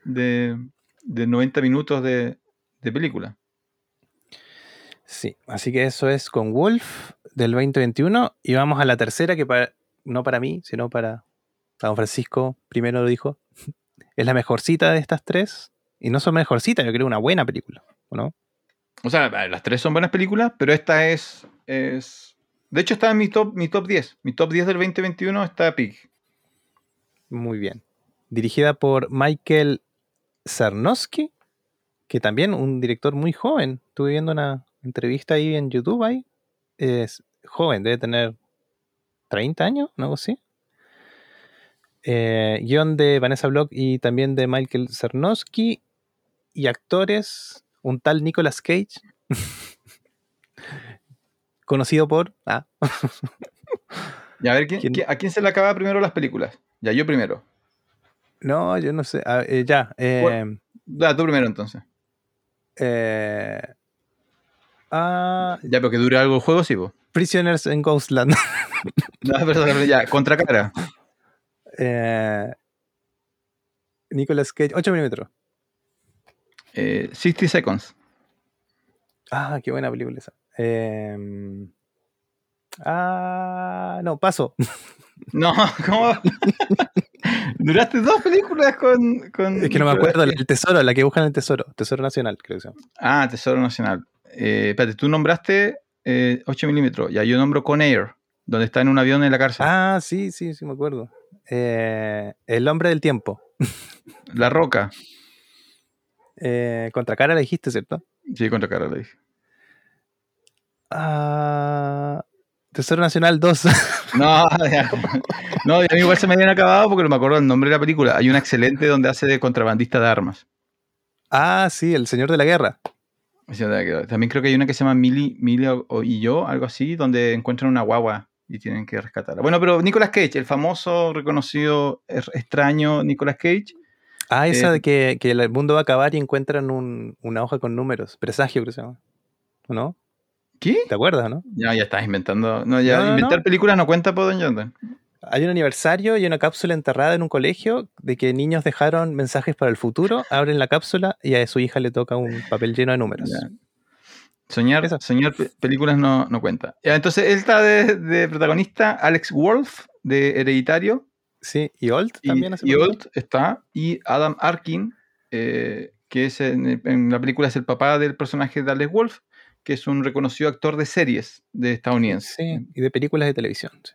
de de 90 minutos de, de película. Sí, así que eso es con Wolf del 2021. Y vamos a la tercera, que para, no para mí, sino para, don Francisco, primero lo dijo. Es la mejorcita de estas tres. Y no solo mejorcita, yo creo una buena película, ¿o ¿no? O sea, las tres son buenas películas, pero esta es. es de hecho, está en mi top, mi top 10. Mi top 10 del 2021 está Pig. Muy bien. Dirigida por Michael Sarnowski, que también un director muy joven. Estuve viendo una entrevista ahí en YouTube ahí. Es joven, debe tener 30 años, ¿no? así. Eh, guion de Vanessa Block y también de Michael Sarnowski. Y actores, un tal Nicolas Cage. conocido por... Ah, Ya, a ver, ¿quién, ¿Quién? quién- ¿a quién se le acaba primero las películas? Ya, yo primero. No, yo no sé. Ah, eh, ya. eh, Da, tú primero entonces. eh, ah, Ya, pero que dure algo el juego, sí, po. Prisoners in Ghostland. No, pero ya, contracara. eh, Nicolas Cage, 8 milímetros. Eh, 60 Seconds. Ah, qué buena película esa. Eh, ah, no, paso. No, ¿cómo? Duraste dos películas con. con Es que no me acuerdo. El tesoro, la que buscan el tesoro. Tesoro Nacional, creo que se llama. Ah, Tesoro Nacional. Eh, espérate, tú nombraste eh, 8 milímetros. Ya, yo nombro Con Air, donde está en un avión en la cárcel. Ah, sí, sí, sí, me acuerdo. Eh, el hombre del tiempo. La Roca. Eh, contra cara la dijiste, ¿cierto? Sí, contra cara la dije. Ah, Tesoro Nacional 2. No, ya. no, y a mí igual se me habían acabado porque no me acuerdo el nombre de la película. Hay una excelente donde hace de contrabandista de armas. ah, sí, El Señor de la Guerra. También creo que hay una que se llama Millie, Millie y yo, algo así, donde encuentran una guagua y tienen que rescatarla. Bueno, pero Nicolas Cage, el famoso, reconocido, extraño Nicolas Cage. Ah, esa Eh, de que, que el mundo va a acabar y encuentran un- una hoja con números. Presagio, creo que se llama. ¿O no? ¿Qué? ¿Te acuerdas, no? Ya, ya estás inventando. No, ya, No, no, inventar no. películas no cuenta por Don Jonathan. Hay un aniversario y una cápsula enterrada en un colegio de que niños dejaron mensajes para el futuro, abren la cápsula y a su hija le toca un papel lleno de números. Ya. Soñar, pe- películas no, no cuenta. Ya, entonces él está de, de protagonista, Alex Wolf, de Hereditario. Sí, y Old Y, también hace y poco. Holt está. Y Adam Arkin, eh, que es en, en la película es el papá del personaje de Alex Wolf, que es un reconocido actor de series de estadounidense Sí, y de películas de televisión. Sí.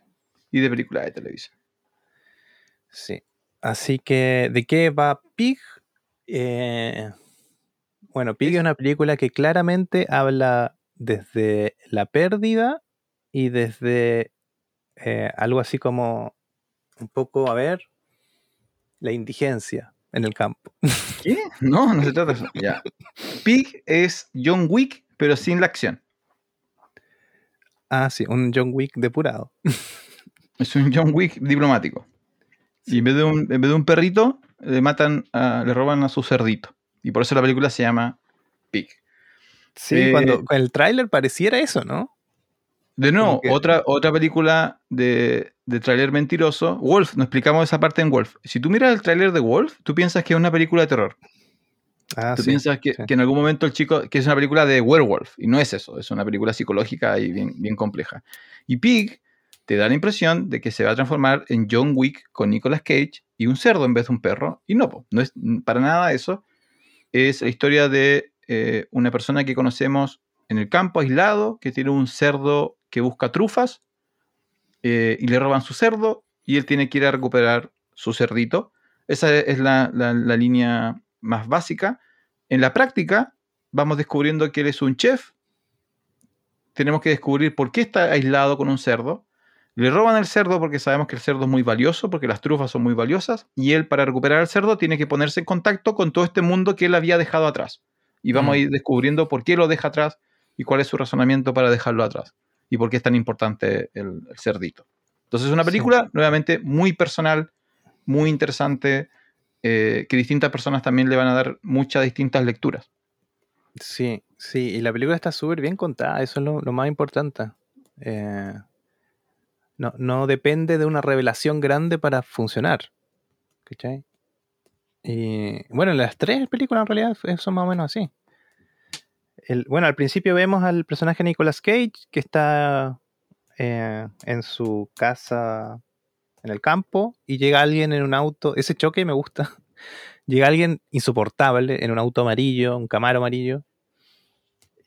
y de películas de televisión. Sí. Así que, ¿de qué va Pig? Eh, bueno, Pig es una película que claramente habla desde la pérdida y desde eh, algo así como un poco, a ver, la indigencia en el campo. ¿Qué? No, no se trata de eso. Ya. Pig es John Wick, pero sin la acción. Ah, sí, un John Wick depurado. Es un John Wick diplomático. Y en vez de un, en vez de un perrito, le matan, a- le roban a su cerdito. Y por eso la película se llama Pig. Sí, Eh, cuando con el tráiler pareciera eso, ¿no? De nuevo, que- otra, otra película de, de tráiler mentiroso. Wolf, nos explicamos esa parte en Wolf. Si tú miras el tráiler de Wolf, tú piensas que es una película de terror. Ah, tú sí. piensas que, sí. que en algún momento el chico, que es una película de werewolf, y no es eso, es una película psicológica y bien, bien compleja. Y Pig te da la impresión de que se va a transformar en John Wick con Nicolas Cage y un cerdo en vez de un perro. Y no, no es para nada eso. Es la historia de eh, una persona que conocemos en el campo aislado, que tiene un cerdo que busca trufas eh, y le roban su cerdo y él tiene que ir a recuperar su cerdito. Esa es la, la- la línea más básica. En la práctica, vamos descubriendo que él es un chef. Tenemos que descubrir por qué está aislado con un cerdo. Le roban el cerdo porque sabemos que el cerdo es muy valioso, porque las trufas son muy valiosas. Y él, para recuperar el cerdo, tiene que ponerse en contacto con todo este mundo que él había dejado atrás. Y vamos Mm. a ir descubriendo por qué lo deja atrás y cuál es su razonamiento para dejarlo atrás. Y por qué es tan importante el, el cerdito. Entonces es una Sí. película, nuevamente, muy personal, muy interesante, eh, que distintas personas también le van a dar muchas distintas lecturas. Sí, sí, y la película está súper bien contada, eso es lo, lo más importante. Eh, no, no depende de una revelación grande para funcionar. ¿Cachai? Y bueno, las tres películas en realidad son más o menos así. Bueno, al principio vemos al personaje Nicolas Cage que está eh, en su casa en el campo y llega alguien en un auto. Ese choque me gusta. Llega alguien insoportable en un auto amarillo, un camaro amarillo,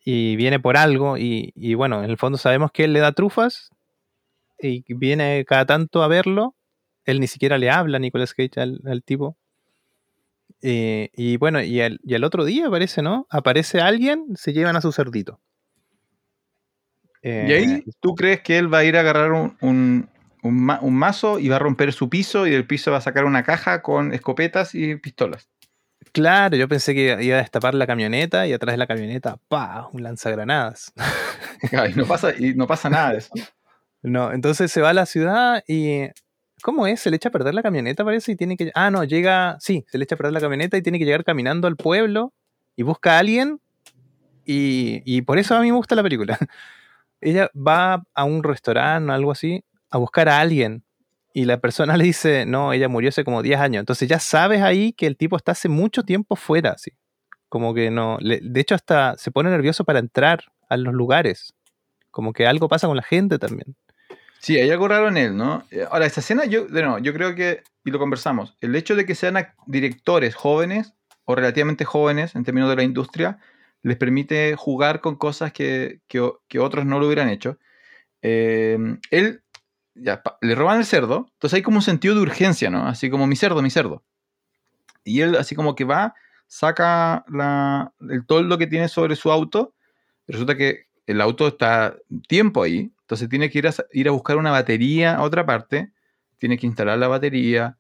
y viene por algo. Y, y bueno, en el fondo sabemos que él le da trufas y viene cada tanto a verlo. Él ni siquiera le habla a Nicolas Cage al, al tipo. Eh, y bueno, y el, y el otro día aparece, ¿no? Aparece alguien, se llevan a su cerdito. Y Eh, ahí tú crees que él va a ir a agarrar un, un- un ma- un mazo y va a romper su piso y del piso va a sacar una caja con escopetas y pistolas. Claro, yo pensé que iba a destapar la camioneta y atrás de la camioneta, ¡pa! Un lanzagranadas. Y no pasa, y no pasa nada de eso. No, entonces se va a la ciudad y. ¿Cómo es? Se le echa a perder la camioneta, parece, y tiene que. Ah, no, llega. Sí, se le echa a perder la camioneta y tiene que llegar caminando al pueblo y busca a alguien. Y, y por eso a mí me gusta la película. Ella va a un restaurante o algo así a buscar a alguien. Y la persona le dice, no, ella murió hace como 10 años. Entonces ya sabes ahí que el tipo está hace mucho tiempo fuera, así. Como que no. de hecho, hasta se pone nervioso para entrar a los lugares. Como que algo pasa con la gente también. Sí, hay algo raro en él, ¿no? Eh, Ahora, esta escena, yo, nuevo, yo creo que, y lo conversamos, el hecho de que sean directores jóvenes o relativamente jóvenes en términos de la industria, les permite jugar con cosas que, que otros no lo hubieran hecho. Eh, él, ya, le roban el cerdo, entonces hay como un sentido de urgencia, ¿no? Así como mi cerdo, mi cerdo. Y él así como que va, saca el toldo que tiene sobre su auto. Resulta que el auto está tiempo ahí, entonces tiene que ir a, ir a buscar una batería a otra parte, tiene que instalar la batería,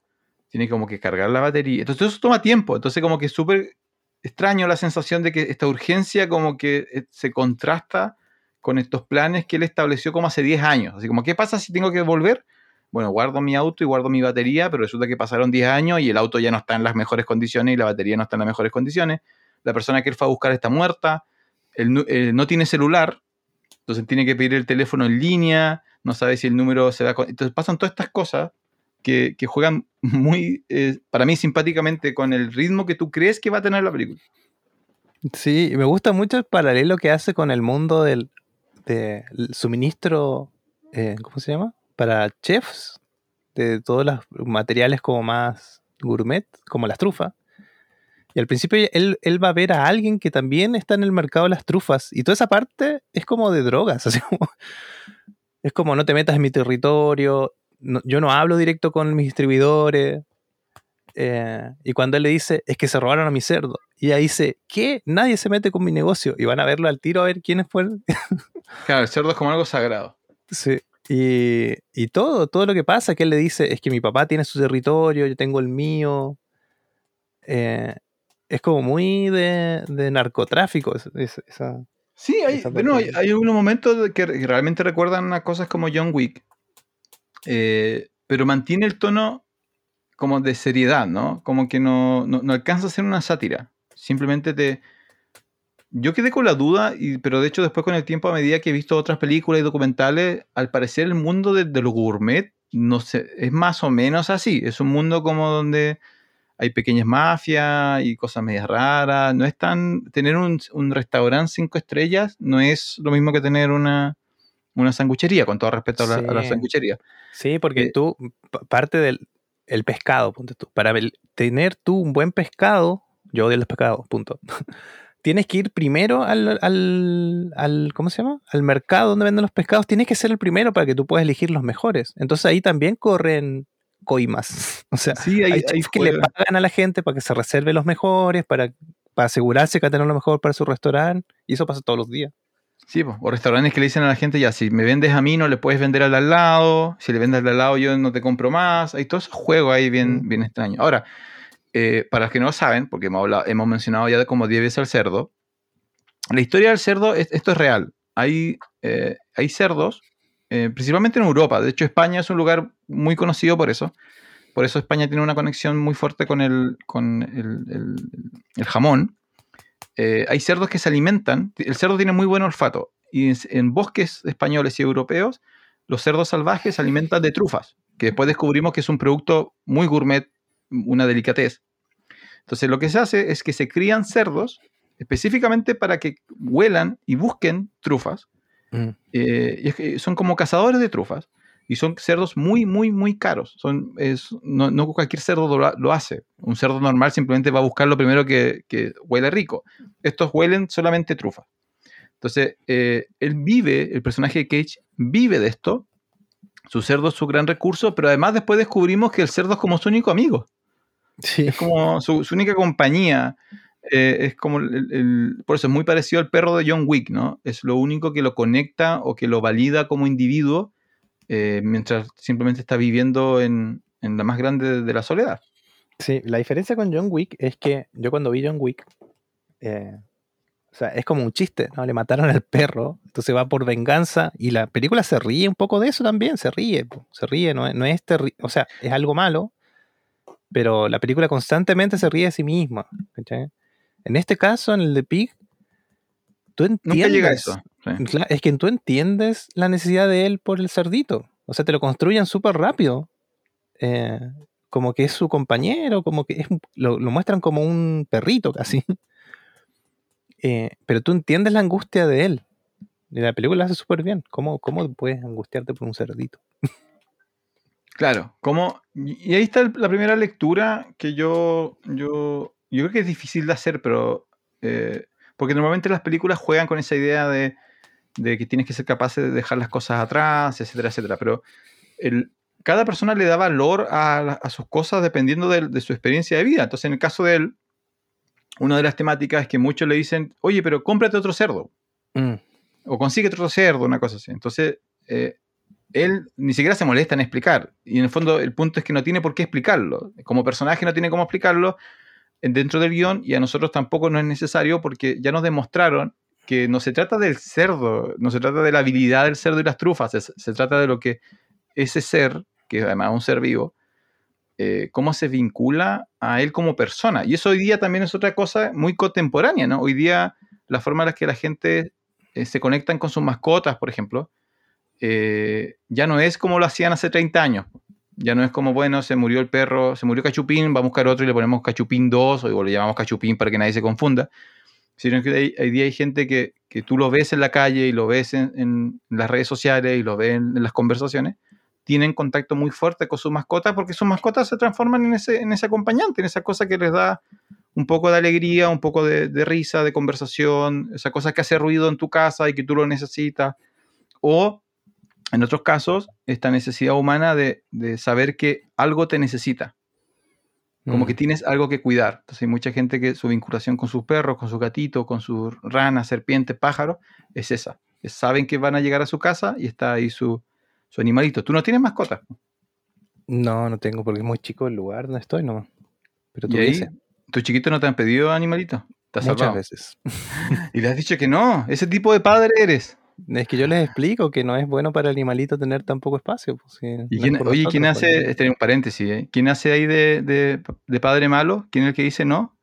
tiene como que cargar la batería. Entonces eso toma tiempo, entonces como que es súper extraño la sensación de que esta urgencia como que eh, se contrasta con estos planes que él estableció como hace 10 años. Así como, ¿qué pasa si tengo que volver? Bueno, guardo mi auto y guardo mi batería, pero resulta que pasaron 10 años y el auto ya no está en las mejores condiciones y la batería no está en las mejores condiciones. La persona que él fue a buscar está muerta, él no tiene celular, entonces tiene que pedir el teléfono en línea, no sabe si el número se va a... Entonces pasan todas estas cosas que, juegan muy, eh, para mí, simpáticamente con el ritmo que tú crees que va a tener la película. Sí, me gusta mucho el paralelo que hace con el mundo del de suministro, eh, ¿cómo se llama? Para chefs, de todos los materiales como más gourmet, como las trufas. Y al principio él, va a ver a alguien que también está en el mercado de las trufas. Y toda esa parte es como de drogas. Es como no te metas en mi territorio. yo no hablo directo con mis distribuidores. Eh, y cuando él le dice, es que se robaron a mi cerdo. Y ahí dice, ¿qué? Nadie se mete con mi negocio. Y van a verlo al tiro a ver quiénes fueron. claro, el cerdo es como algo sagrado. Sí. Y, todo, todo lo que pasa, que él le dice, es que mi papá tiene su territorio, yo tengo el mío. Eh, es como muy de, narcotráfico. sí, hay, bueno, hay, unos momentos que realmente recuerdan a cosas como John Wick. Eh, pero mantiene el tono como de seriedad, ¿no? Como que no, no, alcanza a ser una sátira. Simplemente te... Yo quedé con la duda, y, pero de hecho después con el tiempo, a medida que he visto otras películas y documentales, al parecer el mundo de, de los gourmet no sé, es más o menos así. Es un mundo como donde hay pequeñas mafias y cosas medias raras. No es tan... Tener un, un restaurante cinco estrellas no es lo mismo que tener una, una sanguchería, con todo respeto a la, sanguchería. Sí, porque eh, tú, parte del, el pescado, punto tú. Para tener tú un buen pescado, yo odio los pescados, punto. tienes que ir primero al, al, ¿cómo se llama? Al mercado donde venden los pescados, tienes que ser el primero para que tú puedas elegir los mejores. Entonces ahí también corren coimas. O sea, sí, hay, que le pagan a la gente para que se reserve los mejores, para, para asegurarse que va a tener lo mejor para su restaurante, y eso pasa todos los días. Sí, o restaurantes que le dicen a la gente, ya, si me vendes a mí no le puedes vender al al lado, si le vendes al al lado yo no te compro más, hay todo ese juego ahí bien, mm. bien extraño. Ahora, eh, para los que no lo saben, porque hemos, mencionado ya de como 10 veces al cerdo, la historia del cerdo, esto es real. Hay, eh, hay cerdos, eh, principalmente en Europa, de hecho España es un lugar muy conocido por eso, por eso España tiene una conexión muy fuerte con el, con el jamón, eh, hay cerdos que se alimentan, el cerdo tiene muy buen olfato, y en, bosques españoles y europeos, los cerdos salvajes se alimentan de trufas, que después descubrimos que es un producto muy gourmet, una delicatez. Entonces lo que se hace es que se crían cerdos específicamente para que huelan y busquen trufas. Mm. Eh, y son como cazadores de trufas y son cerdos muy, muy, muy caros. Son, no, cualquier cerdo lo, hace. Un cerdo normal simplemente va a buscar lo primero que, huele rico. Estos huelen solamente trufa. Entonces, eh, él vive, el personaje de Cage vive de esto. Su cerdo es su gran recurso, pero además después descubrimos que el cerdo es como su único amigo. Sí. Es como su, única compañía. Eh, es como por eso es muy parecido al perro de John Wick, ¿no? Es lo único que lo conecta o que lo valida como individuo eh, mientras simplemente está viviendo en, la más grande de la soledad. Sí, la diferencia con John Wick es que yo cuando vi John Wick, eh, o sea, es como un chiste, ¿no? Le mataron al perro, entonces va por venganza y la película se ríe un poco de eso también, se ríe, se ríe, no, no es o sea, es algo malo, pero la película constantemente se ríe de sí misma. En este caso, en el de Pig, tú entiendes. llega eso. Es que tú entiendes la necesidad de él por el cerdito. O sea, te lo construyen súper rápido. Eh, como que es su compañero, como que es, lo, muestran como un perrito casi. Eh, pero tú entiendes la angustia de él. Y la película hace súper bien. ¿Cómo, ¿Cómo puedes angustiarte por un cerdito? Claro, como, y ahí está la primera lectura que yo, yo, yo creo que es difícil de hacer, pero eh, porque normalmente las películas juegan con esa idea de, que tienes que ser capaz de dejar las cosas atrás, etcétera, etcétera. Pero el, cada persona le da valor a, sus cosas dependiendo de, su experiencia de vida. Entonces, en el caso de él, una de las temáticas es que muchos le dicen, oye, pero cómprate otro cerdo. Mm. O consigue otro cerdo, una cosa así. Entonces, eh, él ni siquiera se molesta en explicar. Y en el fondo, el punto es que no tiene por qué explicarlo. Como personaje no tiene cómo explicarlo dentro del guion y a nosotros tampoco no es necesario porque ya nos demostraron que no se trata del cerdo, no se trata de la habilidad del cerdo y las trufas, se, trata de lo que ese ser, que además un ser vivo, eh, cómo se vincula a él como persona. Y eso hoy día también es otra cosa muy contemporánea, ¿no? Hoy día la forma en la que la gente eh, se conectan con sus mascotas, por ejemplo, eh, ya no es como lo hacían hace 30 años. Ya no es como, bueno, se murió el perro, se murió Cachupín, va a buscar otro y le ponemos Cachupín 2 o le llamamos Cachupín para que nadie se confunda. Sino que hoy día hay gente que, que, tú lo ves en la calle y lo ves en, las redes sociales y lo ves en, en, las conversaciones, tienen contacto muy fuerte con sus mascotas porque sus mascotas se transforman en ese, en ese acompañante, en esa cosa que les da un poco de alegría, un poco de, de risa, de conversación, esa cosa que hace ruido en tu casa y que tú lo necesitas. O en otros casos, esta necesidad humana de, de saber que algo te necesita. Como mm. que tienes algo que cuidar. Entonces hay mucha gente que su vinculación con sus perros, con su gatito, con sus ranas, serpientes, pájaros, es esa. Es, saben que van a llegar a su casa y está ahí su, su animalito. ¿Tú no tienes mascotas? No, no tengo porque es muy chico el lugar donde estoy nomás. Pero tú ¿Y ahí, dices, ¿Tu chiquito no te han pedido animalito? ¿Te has muchas salvado? veces. Y le has dicho que no. Ese tipo de padre eres. Es que yo les explico que no es bueno para el animalito tener tan poco espacio. Pues, si no ¿Y es quién, por oye, nosotros, ¿quién pues, hace, este es un paréntesis, ¿eh? ¿quién hace ahí de, de- de padre malo? ¿Quién es el que dice no?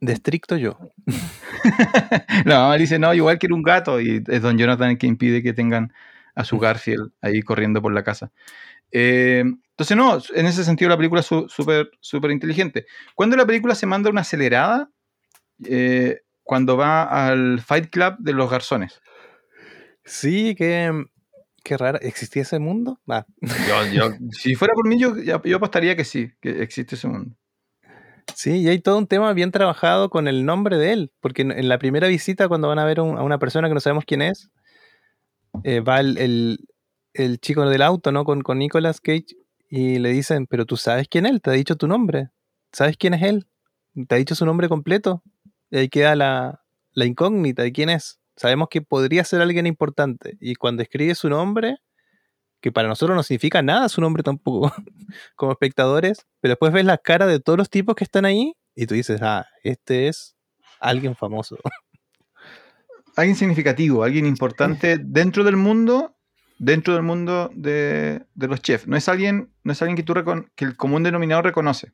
De estricto yo. La mamá dice no, igual que era un gato y es don Jonathan el que impide que tengan a su Garfield ahí corriendo por la casa. Eh, entonces no, en ese sentido la película es súper súper inteligente. Cuando la película se manda una acelerada, Eh, cuando va al Fight Club de los garzones. Sí, qué, qué raro. ¿Existía ese mundo? Ah, Yo- yo- si fuera por mí, yo, yo apostaría que sí, que existe ese mundo. Sí, y hay todo un tema bien trabajado con el nombre de él, porque en, en la primera visita, cuando van a ver un- a una persona que no sabemos quién es, eh, va el, el- el chico del auto, ¿no? Con, con Nicolas Cage y le dicen, pero tú sabes quién es él, te ha dicho tu nombre, ¿sabes quién es él? ¿Te ha dicho su nombre completo? Y ahí queda la, la incógnita de quién es. Sabemos que podría ser alguien importante, y cuando escribe su nombre, que para nosotros no significa nada su nombre tampoco, como espectadores, pero después ves la cara de todos los tipos que están ahí y tú dices, ah, este es alguien famoso. Alguien significativo, alguien importante dentro del mundo, dentro del mundo de, de los chefs. No es alguien, no es alguien que, tú recon- que el común denominador reconoce,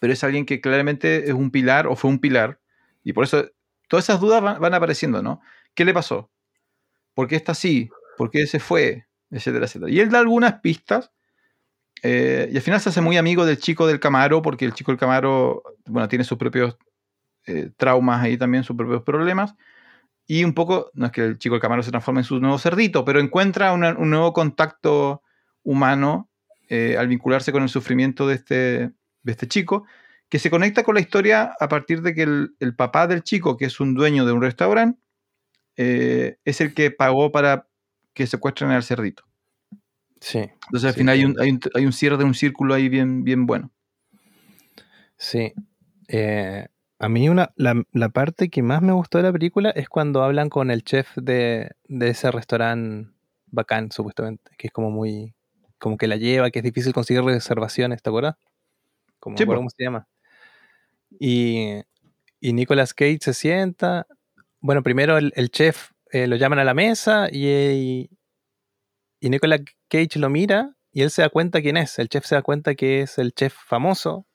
pero es alguien que claramente es un pilar o fue un pilar. Y por eso todas esas dudas van, apareciendo, ¿no? ¿Qué le pasó? ¿Por qué está así? ¿Por qué se fue? Etcétera, etcétera. Y él da algunas pistas. eh, y al final se hace muy amigo del chico del Camaro, porque el chico del Camaro, bueno, tiene sus propios eh, traumas ahí también, sus propios problemas. Y un poco, no es que el chico del Camaro se transforme en su nuevo cerdito, pero encuentra un nuevo contacto humano eh, al vincularse con el sufrimiento de este, de este chico, que se conecta con la historia a partir de que el, el papá del chico, que es un dueño de un restaurante, eh, es el que pagó para que secuestren al cerdito. Sí. Entonces al Sí, final hay un, hay, un, hay un cierre de un círculo ahí bien, bien bueno. Sí. Eh, a mí una, la, la parte que más me gustó de la película es cuando hablan con el chef de, de ese restaurante bacán, supuestamente, que es como muy, como que la lleva, que es difícil conseguir reservaciones, ¿te acuerdas? Como Sí, cómo se llama. Y, y Nicolas Cage se sienta. Bueno, primero el, chef eh, lo llaman a la mesa y, y, Nicolas Cage lo mira y él se da cuenta quién es. El chef se da cuenta que es el chef famoso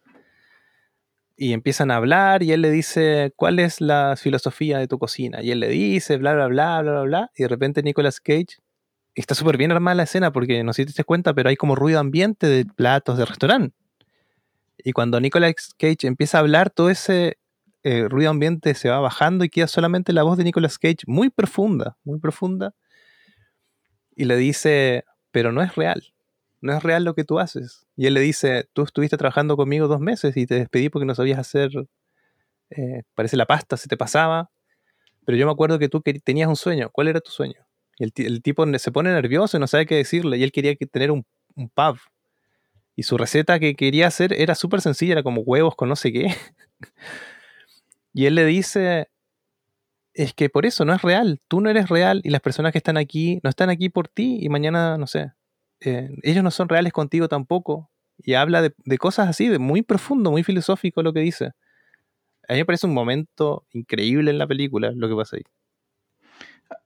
y empiezan a hablar y él le dice, ¿cuál es la filosofía de tu cocina? Y él le dice, bla, bla, bla, bla, bla, bla. Y de repente Nicolas Cage, está súper bien armada la escena porque no sé si te diste cuenta, pero hay como ruido ambiente de platos de restaurante. Y cuando Nicolas Cage empieza a hablar, todo ese eh, ruido ambiente se va bajando y queda solamente la voz de Nicolas Cage muy profunda, muy profunda. Y le dice, pero no es real, no es real lo que tú haces. Y él le dice, tú estuviste trabajando conmigo dos meses y te despedí porque no sabías hacer, eh, parece la pasta, se te pasaba. Pero yo me acuerdo que tú tenías un sueño. ¿Cuál era tu sueño? Y el, ti- el tipo se pone nervioso y no sabe qué decirle. Y él quería que- tener un, un pub. Y su receta que quería hacer era súper sencilla, era como huevos con no sé qué. Y él le dice, es que por eso no es real, tú no eres real y las personas que están aquí no están aquí por ti y mañana, no sé, eh, ellos no son reales contigo tampoco. Y habla de, de, cosas así, de muy profundo, muy filosófico lo que dice. A mí me parece un momento increíble en la película lo que pasa ahí.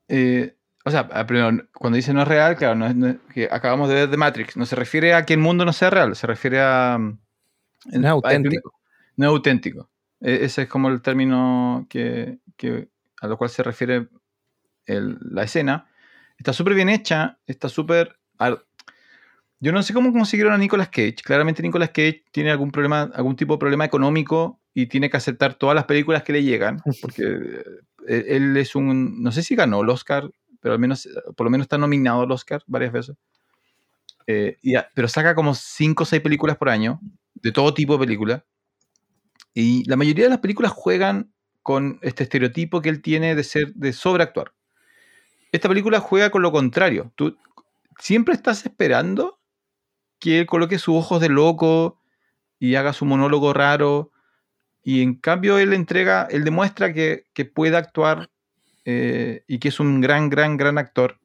Eh, o sea, primero, cuando dice no es real, claro, no es, no es, que acabamos de ver The Matrix, no se refiere a que el mundo no sea real, se refiere a... No es auténtico. No es auténtico. E, ese es como el término que, que a lo cual se refiere el, la escena. Está súper bien hecha, está súper... Yo no sé cómo consiguieron a Nicolas Cage. Claramente Nicolas Cage tiene algún problema, algún tipo de problema económico y tiene que aceptar todas las películas que le llegan, porque eh, él es un, no sé si ganó el Oscar, pero al menos, por lo menos está nominado al Oscar varias veces. Eh, y, pero saca como 5 o 6 películas por año, de todo tipo de películas. Y la mayoría de las películas juegan con este estereotipo que él tiene de ser, de sobreactuar. Esta película juega con lo contrario. Tú siempre estás esperando que él coloque sus ojos de loco y haga su monólogo raro. Y en cambio él entrega, él demuestra que, que puede actuar eh, y que es un gran, gran, gran actor.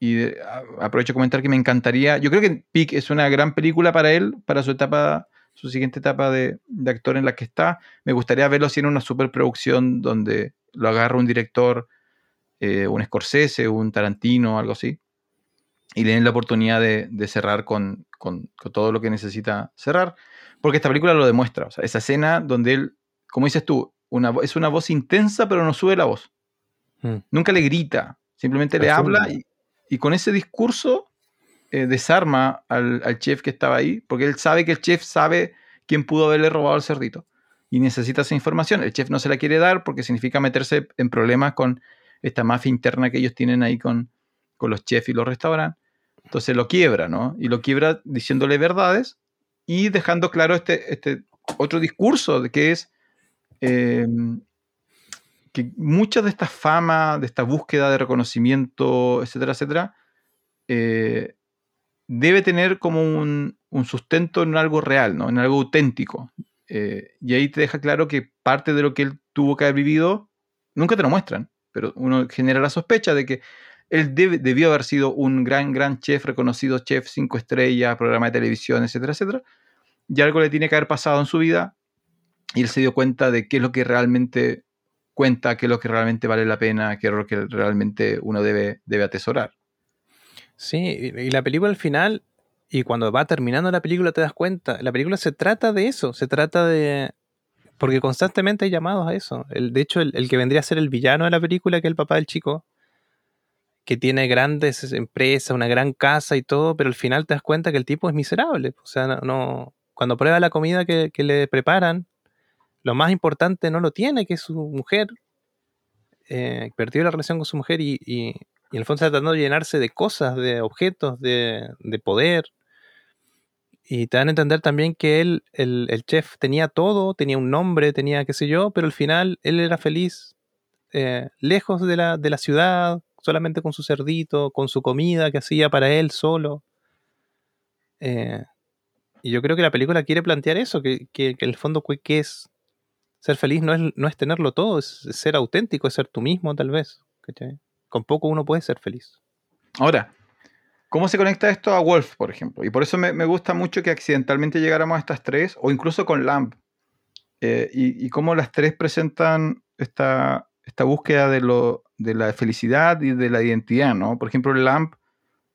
Y de, a, aprovecho de comentar que me encantaría. Yo creo que Peak es una gran película para él, para su etapa, su siguiente etapa de, de actor en la que está. Me gustaría verlo así en una superproducción donde lo agarra un director, eh, un Scorsese, un Tarantino, algo así. Y le den la oportunidad de, de cerrar con, con, con, todo lo que necesita cerrar. Porque esta película lo demuestra. O sea, esa escena donde él, como dices tú, una, es una voz intensa, pero no sube la voz. Mm. Nunca le grita, simplemente le habla y, y, con ese discurso eh, desarma al, al, chef que estaba ahí, porque él sabe que el chef sabe quién pudo haberle robado el cerdito y necesita esa información. El chef no se la quiere dar porque significa meterse en problemas con esta mafia interna que ellos tienen ahí con, con los chefs y los restaurantes. Entonces lo quiebra, ¿no? Y lo quiebra diciéndole verdades y dejando claro este, este otro discurso de que es eh, que mucha de esta fama, de esta búsqueda de reconocimiento, etcétera, etcétera, eh, debe tener como un, un, sustento en algo real, ¿no? en algo auténtico. Eh, y ahí te deja claro que parte de lo que él tuvo que haber vivido, nunca te lo muestran, pero uno genera la sospecha de que él debe, debió haber sido un gran, gran chef, reconocido chef, cinco estrellas, programa de televisión, etcétera, etcétera. Y algo le tiene que haber pasado en su vida y él se dio cuenta de qué es lo que realmente cuenta qué es lo que realmente vale la pena, qué es lo que realmente uno debe, debe atesorar. Sí, y la película al final, y cuando va terminando la película te das cuenta, la película se trata de eso, se trata de... Porque constantemente hay llamados a eso. El, de hecho, el, que vendría a ser el villano de la película, que es el papá del chico, que tiene grandes empresas, una gran casa y todo, pero al final te das cuenta que el tipo es miserable. O sea, no, no cuando prueba la comida que, le preparan, lo más importante no lo tiene, que es su mujer. Eh, perdió la relación con su mujer y, y, y, en el fondo está tratando de llenarse de cosas, de objetos, de, de poder. Y te dan a entender también que él, el, el, chef, tenía todo, tenía un nombre, tenía qué sé yo, pero al final él era feliz eh, lejos de la, de la ciudad, solamente con su cerdito, con su comida que hacía para él solo. Eh, y yo creo que la película quiere plantear eso, que, que, que el fondo que es ser feliz no es, no es tenerlo todo, es, ser auténtico, es ser tú mismo tal vez. ¿cachai? Con poco uno puede ser feliz. Ahora, ¿cómo se conecta esto a Wolf, por ejemplo? Y por eso me, me gusta mucho que accidentalmente llegáramos a estas tres, o incluso con Lamp. Eh, y, y, cómo las tres presentan esta, esta búsqueda de, lo, de la felicidad y de la identidad, ¿no? Por ejemplo, Lamp,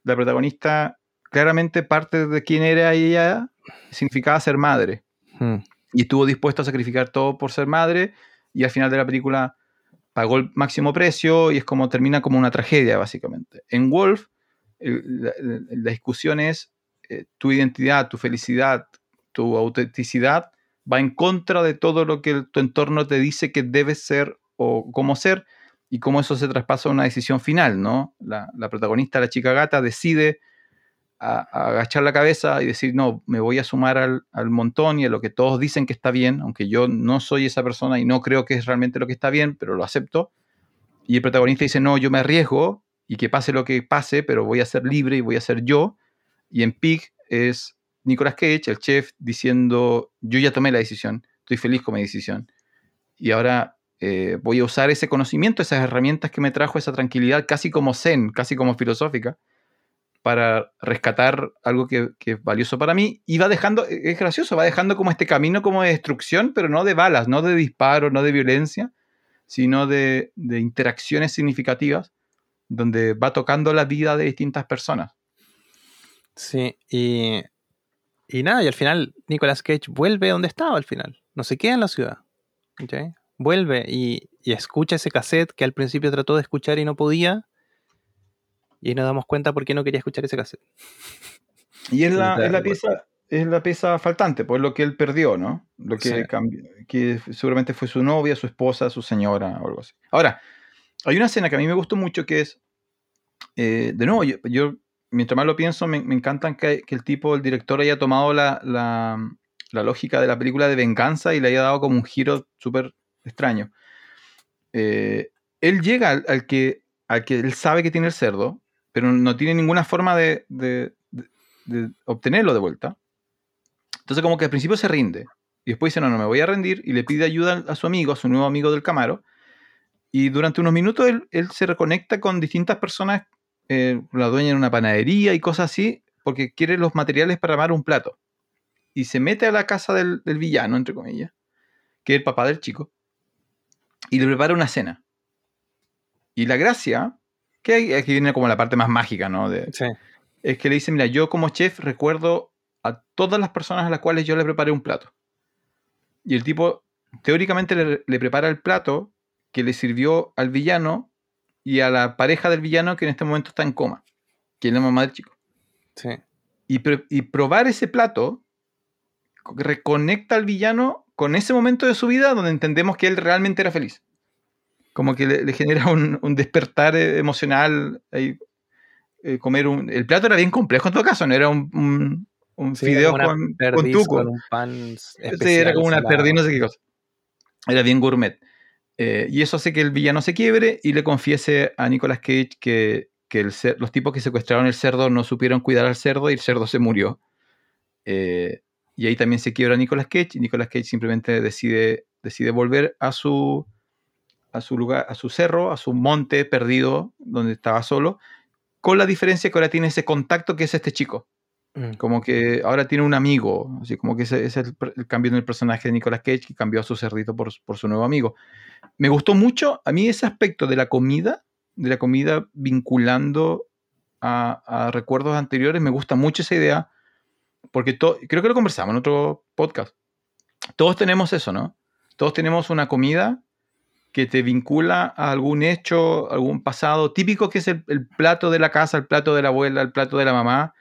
la protagonista, claramente parte de quién era ella significaba ser madre. Hmm y estuvo dispuesto a sacrificar todo por ser madre y al final de la película pagó el máximo precio y es como termina como una tragedia básicamente. En Wolf la, la discusión es eh, tu identidad, tu felicidad, tu autenticidad va en contra de todo lo que tu entorno te dice que debes ser o cómo ser y cómo eso se traspasa a una decisión final, ¿no? La, la protagonista, la chica gata, decide a, agachar la cabeza y decir, no, me voy a sumar al, al, montón y a lo que todos dicen que está bien, aunque yo no soy esa persona y no creo que es realmente lo que está bien, pero lo acepto. Y el protagonista dice, no, yo me arriesgo y que pase lo que pase, pero voy a ser libre y voy a ser yo. Y en Pig es Nicolas Cage, el chef, diciendo, yo ya tomé la decisión, estoy feliz con mi decisión. Y ahora eh, voy a usar ese conocimiento, esas herramientas que me trajo esa tranquilidad, casi como zen, casi como filosófica, para rescatar algo que, que, es valioso para mí. Y va dejando, es gracioso, va dejando como este camino como de destrucción, pero no de balas, no de disparos, no de violencia, sino de, de interacciones significativas, donde va tocando la vida de distintas personas. Sí, y, y nada, y al final Nicolas Cage vuelve donde estaba al final, no se queda en la ciudad. ¿okay? Vuelve y, y escucha ese cassette que al principio trató de escuchar y no podía, y nos damos cuenta por qué no quería escuchar ese cassette. Y es la, es la pieza, es la pieza faltante, pues lo que él perdió, ¿no? Lo que Sí. cambió, que seguramente fue su novia, su esposa, su señora o algo así. Ahora, hay una escena que a mí me gustó mucho que es, eh, de nuevo, yo, yo, mientras más lo pienso, me, me encantan que, que el tipo, el director, haya tomado la, la, la lógica de la película de venganza y le haya dado como un giro súper extraño. Eh, él llega al, al que, al que él sabe que tiene el cerdo, pero no tiene ninguna forma de, de- de- de obtenerlo de vuelta. Entonces como que al principio se rinde. Y después dice, no, no, me voy a rendir. Y le pide ayuda a su amigo, a su nuevo amigo del Camaro. Y durante unos minutos él, se reconecta con distintas personas, eh, la dueña en una panadería y cosas así, porque quiere los materiales para armar un plato. Y se mete a la casa del, del villano, entre comillas, que es el papá del chico, y le prepara una cena. Y la gracia, que aquí viene como la parte más mágica, ¿no? De, Sí. es que le dice, mira, yo como chef recuerdo a todas las personas a las cuales yo le preparé un plato. Y el tipo teóricamente le, le prepara el plato que le sirvió al villano y a la pareja del villano que en este momento está en coma, que es la mamá del chico. Sí. Y, y probar ese plato co- reconecta al villano con ese momento de su vida donde entendemos que él realmente era feliz. Como que le, le genera un, un despertar eh, emocional. ahí, eh, comer un, el plato era bien complejo en todo caso, no era un, un, un Sí, fideo con, con tuco. con un pan Sí, era especial, como una perdiz, no sé qué cosa. Era bien gourmet. Eh, y eso hace que el villano se quiebre y le confiese a Nicolas Cage que, que el los tipos que secuestraron el cerdo no supieron cuidar al cerdo y el cerdo se murió. Eh, y ahí también se quiebra Nicolas Cage y Nicolas Cage simplemente decide, decide volver a su, a su lugar, a su cerro, a su monte perdido donde estaba solo, con la diferencia que ahora tiene ese contacto que es este chico Mm. como que ahora tiene un amigo, así como que ese, ese es el, cambio en el personaje de Nicolas Cage que cambió a su cerdito por, por su nuevo amigo. Me gustó mucho a mí ese aspecto de la comida, de la comida vinculando a, a recuerdos anteriores, me gusta mucho esa idea, porque creo que lo conversamos en otro podcast. Todos tenemos eso, ¿no? Todos tenemos una comida que te vincula a algún hecho, algún pasado típico que es el, el plato de la casa, el plato de la abuela, el plato de la mamá,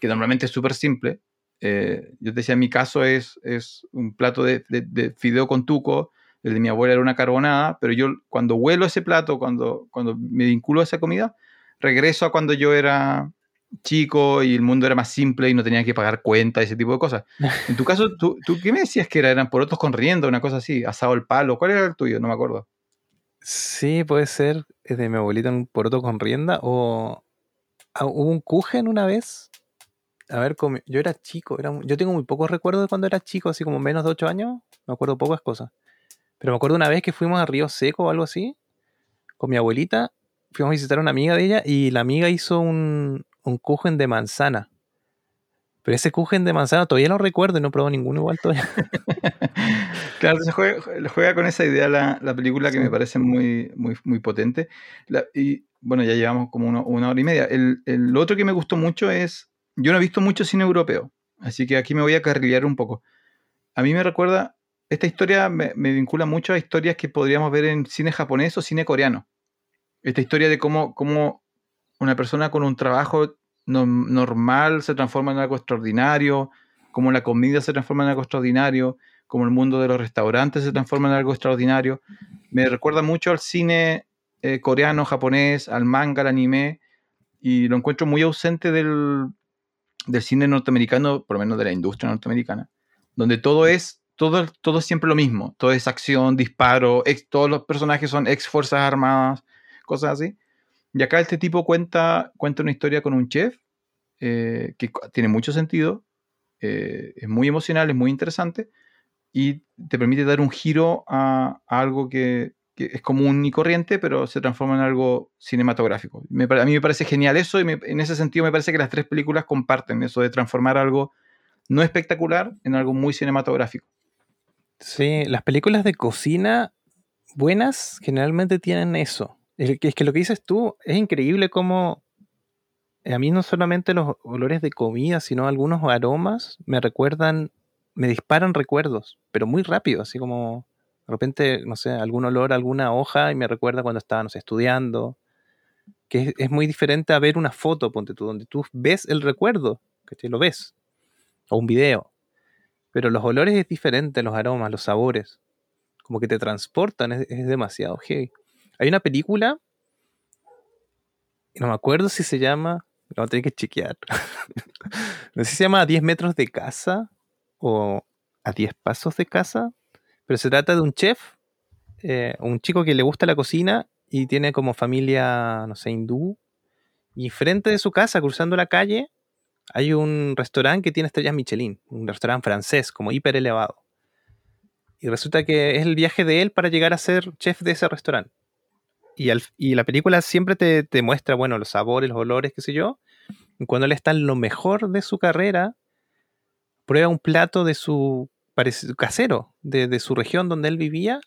que normalmente es súper simple. Eh, yo te decía, en mi caso es, es un plato de, de- de fideo con tuco, el de mi abuela era una carbonada, pero yo cuando huelo ese plato, cuando, cuando me vinculo a esa comida, regreso a cuando yo era chico y el mundo era más simple y no tenía que pagar cuenta, ese tipo de cosas. En tu caso, ¿tú, tú qué me decías que era? ¿Eran porotos con rienda, una cosa así? ¿Asado al palo? ¿Cuál era el tuyo? No me acuerdo. Sí, puede ser eh, de mi abuelita en un poroto con rienda o ah, hubo un kuchen una vez. A ver, yo era chico, era, yo tengo muy pocos recuerdos de cuando era chico, así como menos de 8 años, me acuerdo pocas cosas. Pero me acuerdo una vez que fuimos a Río Seco o algo así, con mi abuelita, fuimos a visitar a una amiga de ella y la amiga hizo un, un kuchen de manzana. Pero ese kuchen de manzana todavía lo recuerdo y no probé ninguno igual todavía. Claro, se juega, juega con esa idea la, la película que Sí. me parece muy, muy, muy potente. La- y bueno, ya llevamos como uno- una hora y media. El, el otro que me gustó mucho es, yo no he visto mucho cine europeo, así que aquí me voy a carrilear un poco. A mí me recuerda, esta historia me, me vincula mucho a historias que podríamos ver en cine japonés o cine coreano. Esta historia de cómo, cómo una persona con un trabajo no- normal se transforma en algo extraordinario, cómo la comida se transforma en algo extraordinario, como el mundo de los restaurantes se transforma en algo extraordinario. Me recuerda mucho al cine eh, coreano, japonés, al manga, al anime, y lo encuentro muy ausente del, del cine norteamericano, por lo menos de la industria norteamericana, donde todo es, todo, todo siempre lo mismo, todo es acción, disparo, ex- todos los personajes son ex fuerzas armadas, cosas así. Y acá este tipo cuenta, cuenta una historia con un chef eh, que tiene mucho sentido, eh, es muy emocional, es muy interesante y te permite dar un giro a, algo que, es común y corriente, pero se transforma en algo cinematográfico. Me a mí me parece genial eso y en ese sentido me parece que las tres películas comparten eso de transformar algo no espectacular en algo muy cinematográfico. Sí, las películas de cocina buenas generalmente tienen eso. Es que, lo que dices tú es increíble cómo a mí no solamente los olores de comida, sino algunos aromas me recuerdan, me disparan recuerdos, pero muy rápido, así como de repente, no sé, algún olor, alguna hoja y me recuerda cuando estaba, estudiando. Que es, muy diferente a ver una foto, ponte tú, donde tú ves el recuerdo, que lo ves, o un video. Pero los olores es diferente, los aromas, los sabores. Como que te transportan, es, es demasiado heavy. Hay una película, no me acuerdo si se llama, no, tengo que chequear. no sé si se llama A 10 metros de casa o A 10 pasos de casa, pero se trata de un chef, eh, un chico que le gusta la cocina y tiene como familia, no sé, hindú. Y frente de su casa, cruzando la calle, hay un restaurante que tiene estrellas Michelin, un restaurante francés, como hiper elevado. Y resulta que es el viaje de él para llegar a ser chef de ese restaurante. Y, al- y la película siempre te, te muestra, bueno, los sabores, los olores, qué sé yo. Y cuando él está en lo mejor de su carrera, prueba un plato de su casero, de, de su región donde él vivía,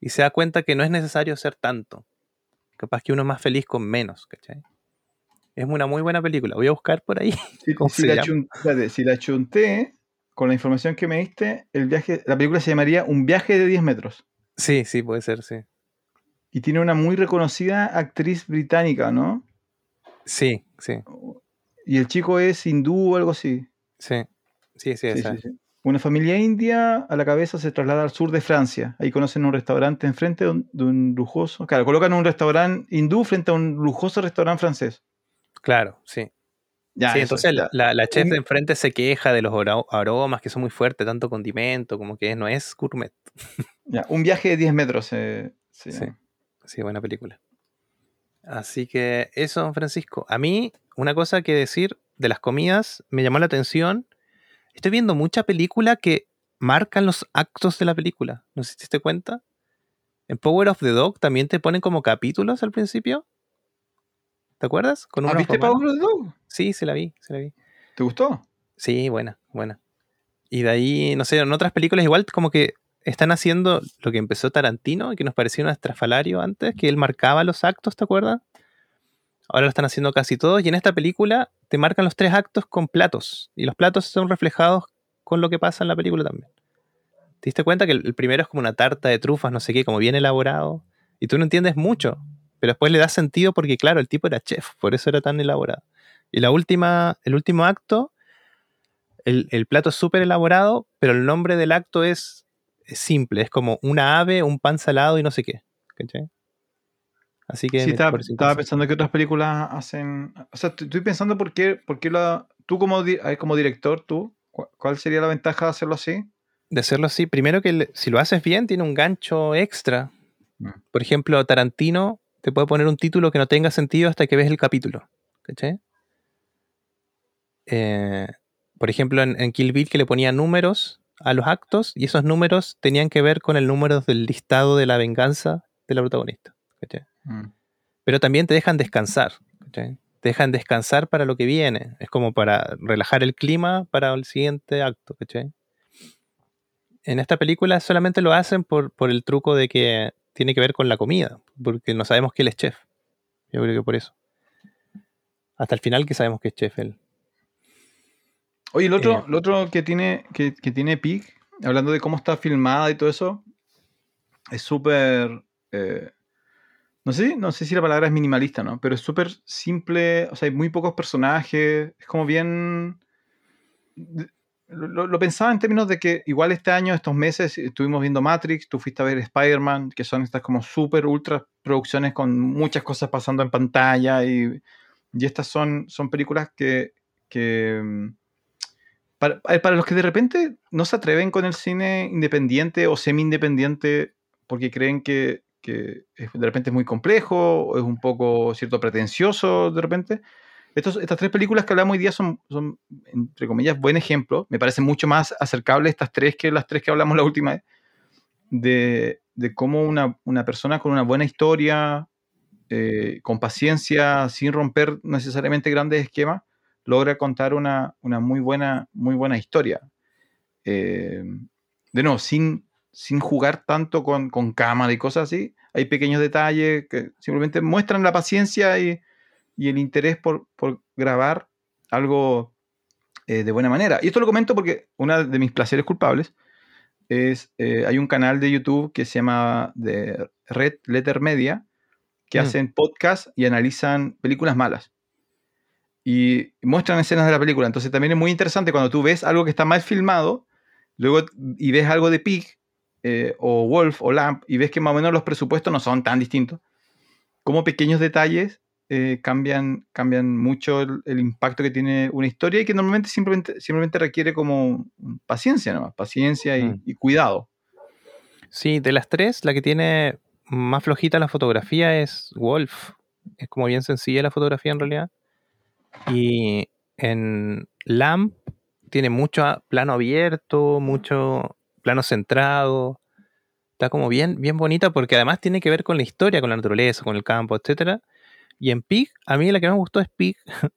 y se da cuenta que no es necesario hacer tanto. Capaz que uno es más feliz con menos, ¿cachai? Es una muy buena película. Voy a buscar por ahí. Si, ¿Cómo si se la llama? chun- espérate, si la chunté con la información que me diste, el viaje, la película se llamaría Un viaje de 10 metros. Sí, sí, puede ser, sí. Y tiene una muy reconocida actriz británica, ¿no? Sí, sí, Y el chico es hindú o algo así. sí. Sí, sí, Sí, sí, sí. Una familia india a la cabeza se traslada al sur de Francia. Ahí conocen un restaurante enfrente de un, de un lujoso. Claro, colocan un restaurante hindú frente a un lujoso restaurante francés. Claro, sí. Ya, sí, eso, entonces la, la chef de enfrente se queja de los aro- aromas que son muy fuertes, tanto condimento, como que no es gourmet. ya, un viaje de 10 metros. eh, se Sí. Sí, buena película. Así que eso, don Francisco. A mí, una cosa que decir de las comidas me llamó la atención. Estoy viendo mucha película que marcan los actos de la película. No sé si te diste cuenta. En Power of the Dog también te ponen como capítulos al principio. ¿Te acuerdas? Con ¿Ah, ¿Viste. Power of the Dog? Sí, se la vi, se la vi. ¿Te gustó? Sí, buena, buena. Y de ahí, no sé, en otras películas igual como que están haciendo lo que empezó Tarantino, que nos parecía un estrafalario antes, que él marcaba los actos, ¿te acuerdas? Ahora lo están haciendo casi todos y en esta película te marcan los tres actos con platos y los platos son reflejados con lo que pasa en la película también. ¿Te diste cuenta que el primero es como una tarta de trufas, no sé qué, como bien elaborado? Y tú no entiendes mucho, pero después le da sentido porque, claro, el tipo era chef, por eso era tan elaborado. Y la última, el último acto, el, el plato es súper elaborado, pero el nombre del acto es simple, es como una ave, un pan salado y no sé qué. ¿cachai? Así que Sí, estaba, estaba pensando que otras películas hacen. O sea, estoy pensando por qué, por qué la. Tú como, di- como director, tú, ¿cu- ¿cuál sería la ventaja de hacerlo así? de hacerlo así, primero que le- si lo haces bien, tiene un gancho extra. Mm. Por ejemplo, Tarantino te puede poner un título que no tenga sentido hasta que ves el capítulo. ¿Cachai? Eh, por ejemplo, en, en Kill Bill que le ponía números a los actos y esos números tenían que ver con el número del listado de la venganza de la protagonista. Mm. Pero también te dejan descansar. ¿cachai? Te dejan descansar para lo que viene. Es como para relajar el clima para el siguiente acto. ¿cachai? En esta película solamente lo hacen por, por el truco de que tiene que ver con la comida, porque no sabemos que él es chef. Yo creo que por eso. Hasta el final que sabemos que es chef él. Oye, el otro, Eh. el otro que tiene, que, que tiene Peak, hablando de cómo está filmada y todo eso, es súper. eh, no sé, no sé si la palabra es minimalista, ¿no? Pero es súper simple, o sea, hay muy pocos personajes, es como bien. Lo, lo- lo pensaba en términos de que igual este año, estos meses, estuvimos viendo Matrix, tú fuiste a ver Spider-Man, que son estas como súper ultra producciones con muchas cosas pasando en pantalla y, y estas son, son películas que, que mm, para, eh, para los que de repente no se atreven con el cine independiente o semi-independiente porque creen que, de repente es muy complejo o es un poco cierto pretencioso de repente. Estas tres películas que hablamos hoy día son, entre comillas, buen ejemplo. Me parecen mucho más acercables estas tres que las tres que hablamos la última vez. De, cómo una, una persona con una buena historia, eh, con paciencia, sin romper necesariamente grandes esquemas, logra contar una, una muy, buena, muy buena historia. Eh, de nuevo, sin, sin jugar tanto con, con cámara y cosas así, hay pequeños detalles que simplemente muestran la paciencia y, y el interés por, por grabar algo eh, de buena manera. Y esto lo comento porque uno de mis placeres culpables es, eh, hay un canal de YouTube que se llama de Red Letter Media, que Mm. hacen podcast y analizan películas malas. Y muestran escenas de la película. Entonces también es muy interesante cuando tú ves algo que está mal filmado, luego y ves algo de Pig, eh, o Wolf, o Lamp, y ves que más o menos los presupuestos no son tan distintos. Como pequeños detalles eh, cambian, cambian mucho el, el impacto que tiene una historia y que normalmente simplemente, simplemente requiere como paciencia nomás, paciencia y, Mm. y cuidado. Sí, de las tres, la que tiene más flojita la fotografía es Wolf. Es como bien sencilla la fotografía en realidad. Y en Lamp tiene mucho plano abierto, mucho plano centrado. Está como bien, bien bonita porque además tiene que ver con la historia, con la naturaleza, con el campo, etcétera. Y en Pig, a mí la que más me gustó es Pig.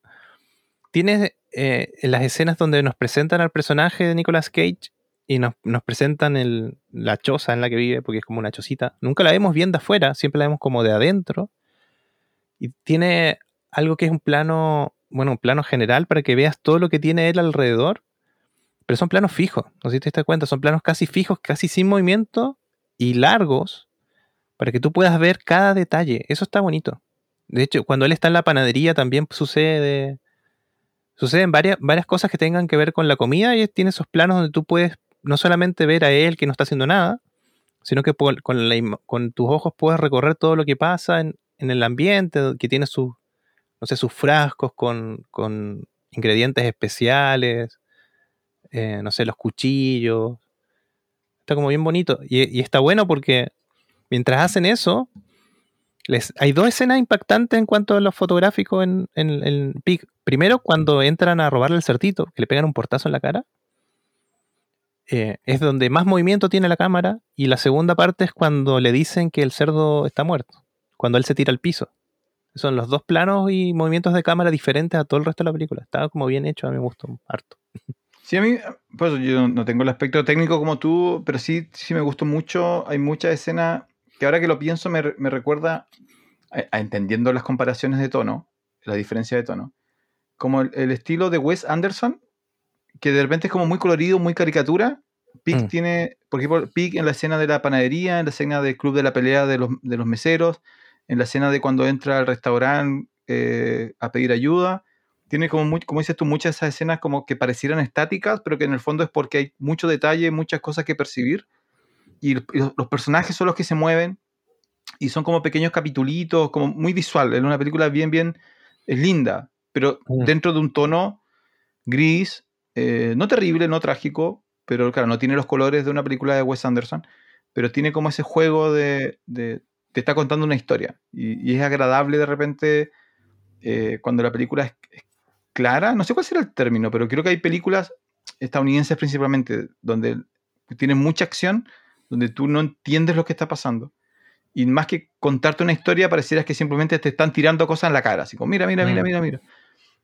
tiene eh, las escenas donde nos presentan al personaje de Nicolas Cage y nos, nos presentan el- la choza en la que vive, porque es como una chocita. Nunca la vemos bien de afuera, siempre la vemos como de adentro. Y tiene algo que es un plano, bueno, un plano general para que veas todo lo que tiene él alrededor. Pero son planos fijos, no sé si te das cuenta, son planos casi fijos, casi sin movimiento y largos para que tú puedas ver cada detalle. Eso está bonito. De hecho, cuando él está en la panadería también sucede suceden varias, varias cosas que tengan que ver con la comida y tiene esos planos donde tú puedes no solamente ver a él que no está haciendo nada, sino que con tus ojos puedes recorrer todo lo que pasa en, en el ambiente, que tiene sus, no sé, sus frascos con, con ingredientes especiales, eh, no sé, los cuchillos. Está como bien bonito. Y, está bueno porque mientras hacen eso, les, hay dos escenas impactantes en cuanto a lo fotográfico en, en, Pig. Primero, cuando entran a robarle el certito, que le pegan un portazo en la cara. eh, es donde más movimiento tiene la cámara. Y la segunda parte es cuando le dicen que el cerdo está muerto. Cuando él se tira al piso. Son los dos planos y movimientos de cámara diferentes a todo el resto de la película. Estaba como bien hecho, a mí me gustó harto. Sí, a mí, pues yo no tengo el aspecto técnico como tú, pero sí, sí me gustó mucho. Hay muchas escenas que ahora que lo pienso me, me recuerda, a, a entendiendo las comparaciones de tono, la diferencia de tono, como el, el estilo de Wes Anderson, que de repente es como muy colorido, muy caricatura. Pig Mm. tiene, por ejemplo, Pig en la escena de la panadería, en la escena del club de la pelea de los, de los meseros, en la escena de cuando entra al restaurante eh, a pedir ayuda. Tiene como, muy, como dices tú, muchas de esas escenas como que parecieran estáticas, pero que en el fondo es porque hay mucho detalle, muchas cosas que percibir. Y los, los personajes son los que se mueven y son como pequeños capitulitos, como muy visual. Es una película bien, bien, es linda, pero Mm. dentro de un tono gris, eh, no terrible, no trágico, pero claro, no tiene los colores de una película de Wes Anderson, pero tiene como ese juego de, de te está contando una historia y, y es agradable de repente eh, cuando la película es, es clara, no sé cuál será el término, pero creo que hay películas estadounidenses principalmente donde tienen mucha acción, donde tú no entiendes lo que está pasando. Y más que contarte una historia, pareciera que simplemente te están tirando cosas en la cara, así como, mira, mira, mira, Mm. mira, mira.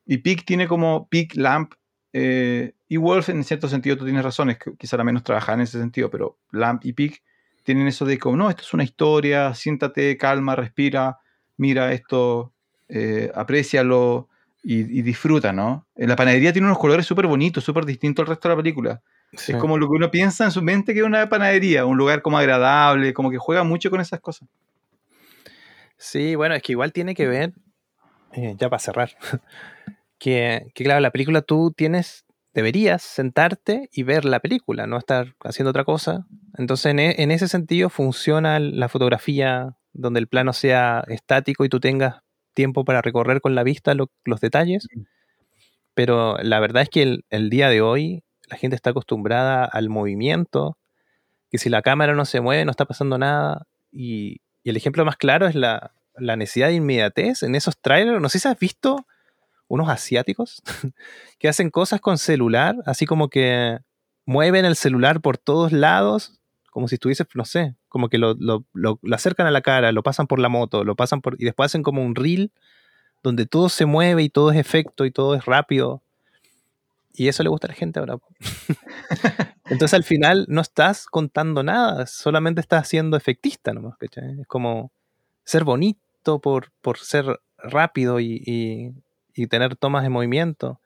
Y Pig tiene como Pig, Lamp eh, y Wolf, en cierto sentido, tú tienes razón, es que quizá la menos trabajar en ese sentido, pero Lamp y Pig tienen eso de como, no, esto es una historia, siéntate, calma, respira, mira esto, eh, aprécialo y, y disfruta, ¿no? En la panadería tiene unos colores súper bonitos, súper distintos al resto de la película. Sí. Es como lo que uno piensa en su mente que es una panadería, un lugar como agradable, como que juega mucho con esas cosas. Sí, bueno, es que igual tiene que ver, eh, ya para cerrar, que, que claro, la película tú tienes, deberías sentarte y ver la película, no estar haciendo otra cosa. Entonces, en, e- en ese sentido funciona la fotografía donde el plano sea estático y tú tengas tiempo para recorrer con la vista lo- los detalles. Pero la verdad es que el, el día de hoy la gente está acostumbrada al movimiento, que si la cámara no se mueve no está pasando nada. Y, y el ejemplo más claro es la, la necesidad de inmediatez en esos trailers. No sé si has visto unos asiáticos que hacen cosas con celular, así como que mueven el celular por todos lados, como si estuviese, no sé, Como que lo, lo, lo, lo acercan a la cara, lo pasan por la moto, lo pasan por. y después hacen como un reel donde todo se mueve y todo es efecto y todo es rápido. Y eso le gusta a la gente ahora. Entonces al final no estás contando nada, solamente estás siendo efectista nomás, ¿cachai? Es como ser bonito por, por ser rápido y, y- y tener tomas de movimiento.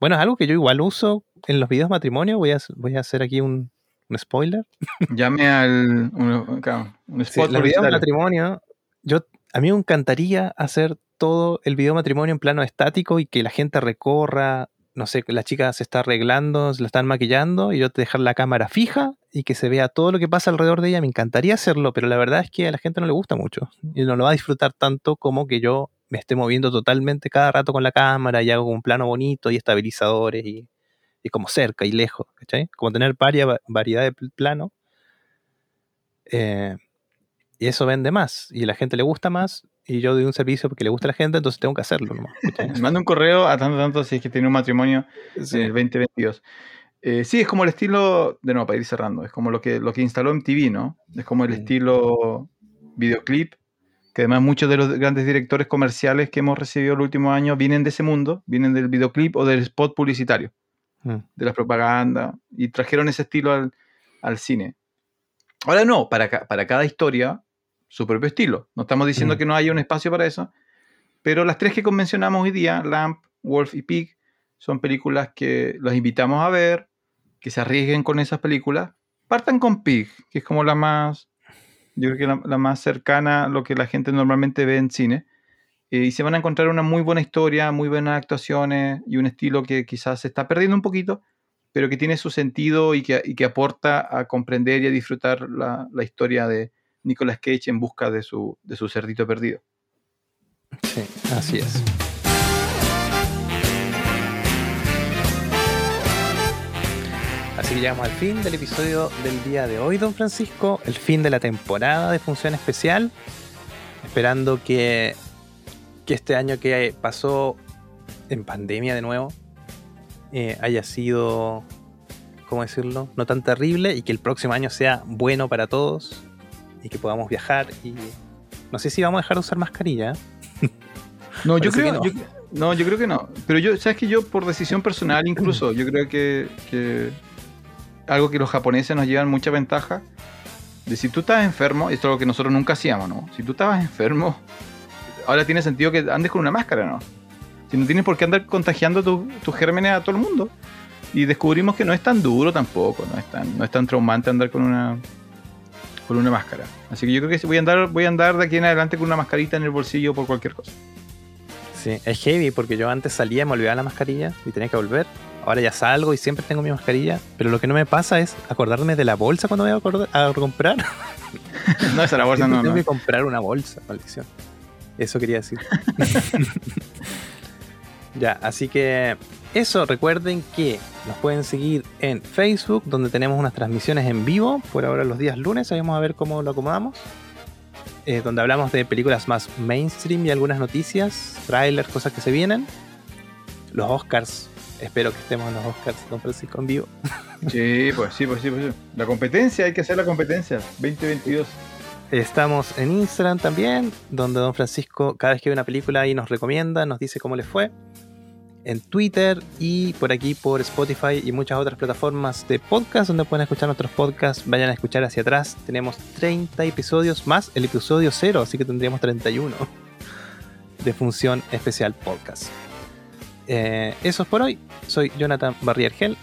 Bueno, es algo que yo igual uso en los videos de matrimonio. Voy a, voy a hacer aquí un, un spoiler. Llame al. Un, claro, un Sí, los videos matrimonio, yo, a mí me encantaría hacer todo el video de matrimonio en plano estático y que la gente recorra, no sé, la chica se está arreglando, se la están maquillando y yo dejar la cámara fija y que se vea todo lo que pasa alrededor de ella. Me encantaría hacerlo, pero la verdad es que a la gente no le gusta mucho y no lo va a disfrutar tanto como que yo me esté moviendo totalmente cada rato con la cámara y hago un plano bonito y estabilizadores y, y como cerca y lejos, ¿cachai? Como tener varias variedad de pl- plano. Eh, y eso vende más y a la gente le gusta más y yo doy un servicio porque le gusta a la gente, entonces tengo que hacerlo ¿cachai? Manda un correo a tanto, tanto si es que tiene un matrimonio Sí. en el 2022. Eh, sí, es como el estilo, de nuevo, para ir cerrando, es como lo que, lo que instaló MTV, ¿no? Es como el Mm. estilo videoclip, que además muchos de los grandes directores comerciales que hemos recibido el último año vienen de ese mundo, vienen del videoclip o del spot publicitario, Mm. de la propaganda, y trajeron ese estilo al, al cine. Ahora no, para, ca- para cada historia, su propio estilo. No estamos diciendo Mm. que no haya un espacio para eso, pero las tres que convencionamos hoy día, Lamp, Wolf y Pig, son películas que los invitamos a ver, que se arriesguen con esas películas. Partan con Pig, que es como la más, yo creo que la, más cercana a lo que la gente normalmente ve en cine. Eh, y se van a encontrar una muy buena historia, muy buenas actuaciones y un estilo que quizás se está perdiendo un poquito, pero que tiene su sentido y que, y que aporta a comprender y a disfrutar la, la historia de Nicolas Cage en busca de su, de su cerdito perdido. Sí, así es. Así que llegamos al fin del episodio del día de hoy, don Francisco, el fin de la temporada de Función Especial, esperando que, que este año que pasó en pandemia de nuevo eh, haya sido, ¿cómo decirlo?, no tan terrible y que el próximo año sea bueno para todos y que podamos viajar y no sé si vamos a dejar de usar mascarilla. ¿eh? No, yo creo, que yo- no, yo creo que no. Pero yo, sabes que yo por decisión personal incluso, yo creo que, que algo que los japoneses nos llevan mucha ventaja, de si tú estás enfermo, esto es algo que nosotros nunca hacíamos, ¿no? Si tú estabas enfermo, ahora tiene sentido que andes con una máscara, ¿no? Si no tienes por qué andar contagiando tu- tus gérmenes a todo el mundo. Y descubrimos que no es tan duro tampoco, no es tan, no es tan traumante andar con una con una máscara. Así que yo creo que voy a andar, voy a andar de aquí en adelante con una mascarita en el bolsillo por cualquier cosa. Sí, es heavy porque yo antes salía me olvidaba la mascarilla y tenía que volver. Ahora ya salgo y siempre tengo mi mascarilla, pero lo que no me pasa es acordarme de la bolsa cuando voy a, comprar. No, esa la bolsa no, tengo no. que comprar una bolsa, maldición. Eso quería decir. ya, así que eso, recuerden que nos pueden seguir en Facebook, donde tenemos unas transmisiones en vivo, por ahora los días lunes, ahí vamos a ver cómo lo acomodamos. eh, donde hablamos de películas más mainstream y algunas noticias, trailers, cosas que se vienen. Los Oscars, espero que estemos en los Oscars, don Francisco, en vivo. Sí, pues sí, pues sí, pues sí. La competencia, hay que hacer la competencia. 2022. Estamos en Instagram también, donde Don Francisco cada vez que ve una película ahí nos recomienda, nos dice cómo le fue. En Twitter y por aquí por Spotify y muchas otras plataformas de podcast donde pueden escuchar nuestros podcasts. Vayan a escuchar hacia atrás. Tenemos 30 episodios más el episodio 0, así que tendríamos 31 de función especial podcast. Eh, eso es por hoy. Soy Jonathan Barriergel.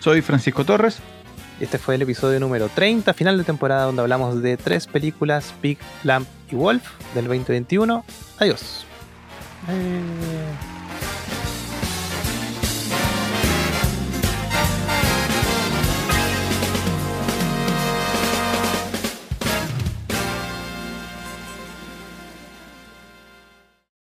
Soy Francisco Torres. Este fue el episodio número 30, final de temporada, donde hablamos de tres películas, Pig, Lamp y Wolf, del 2021. Adiós. Eh,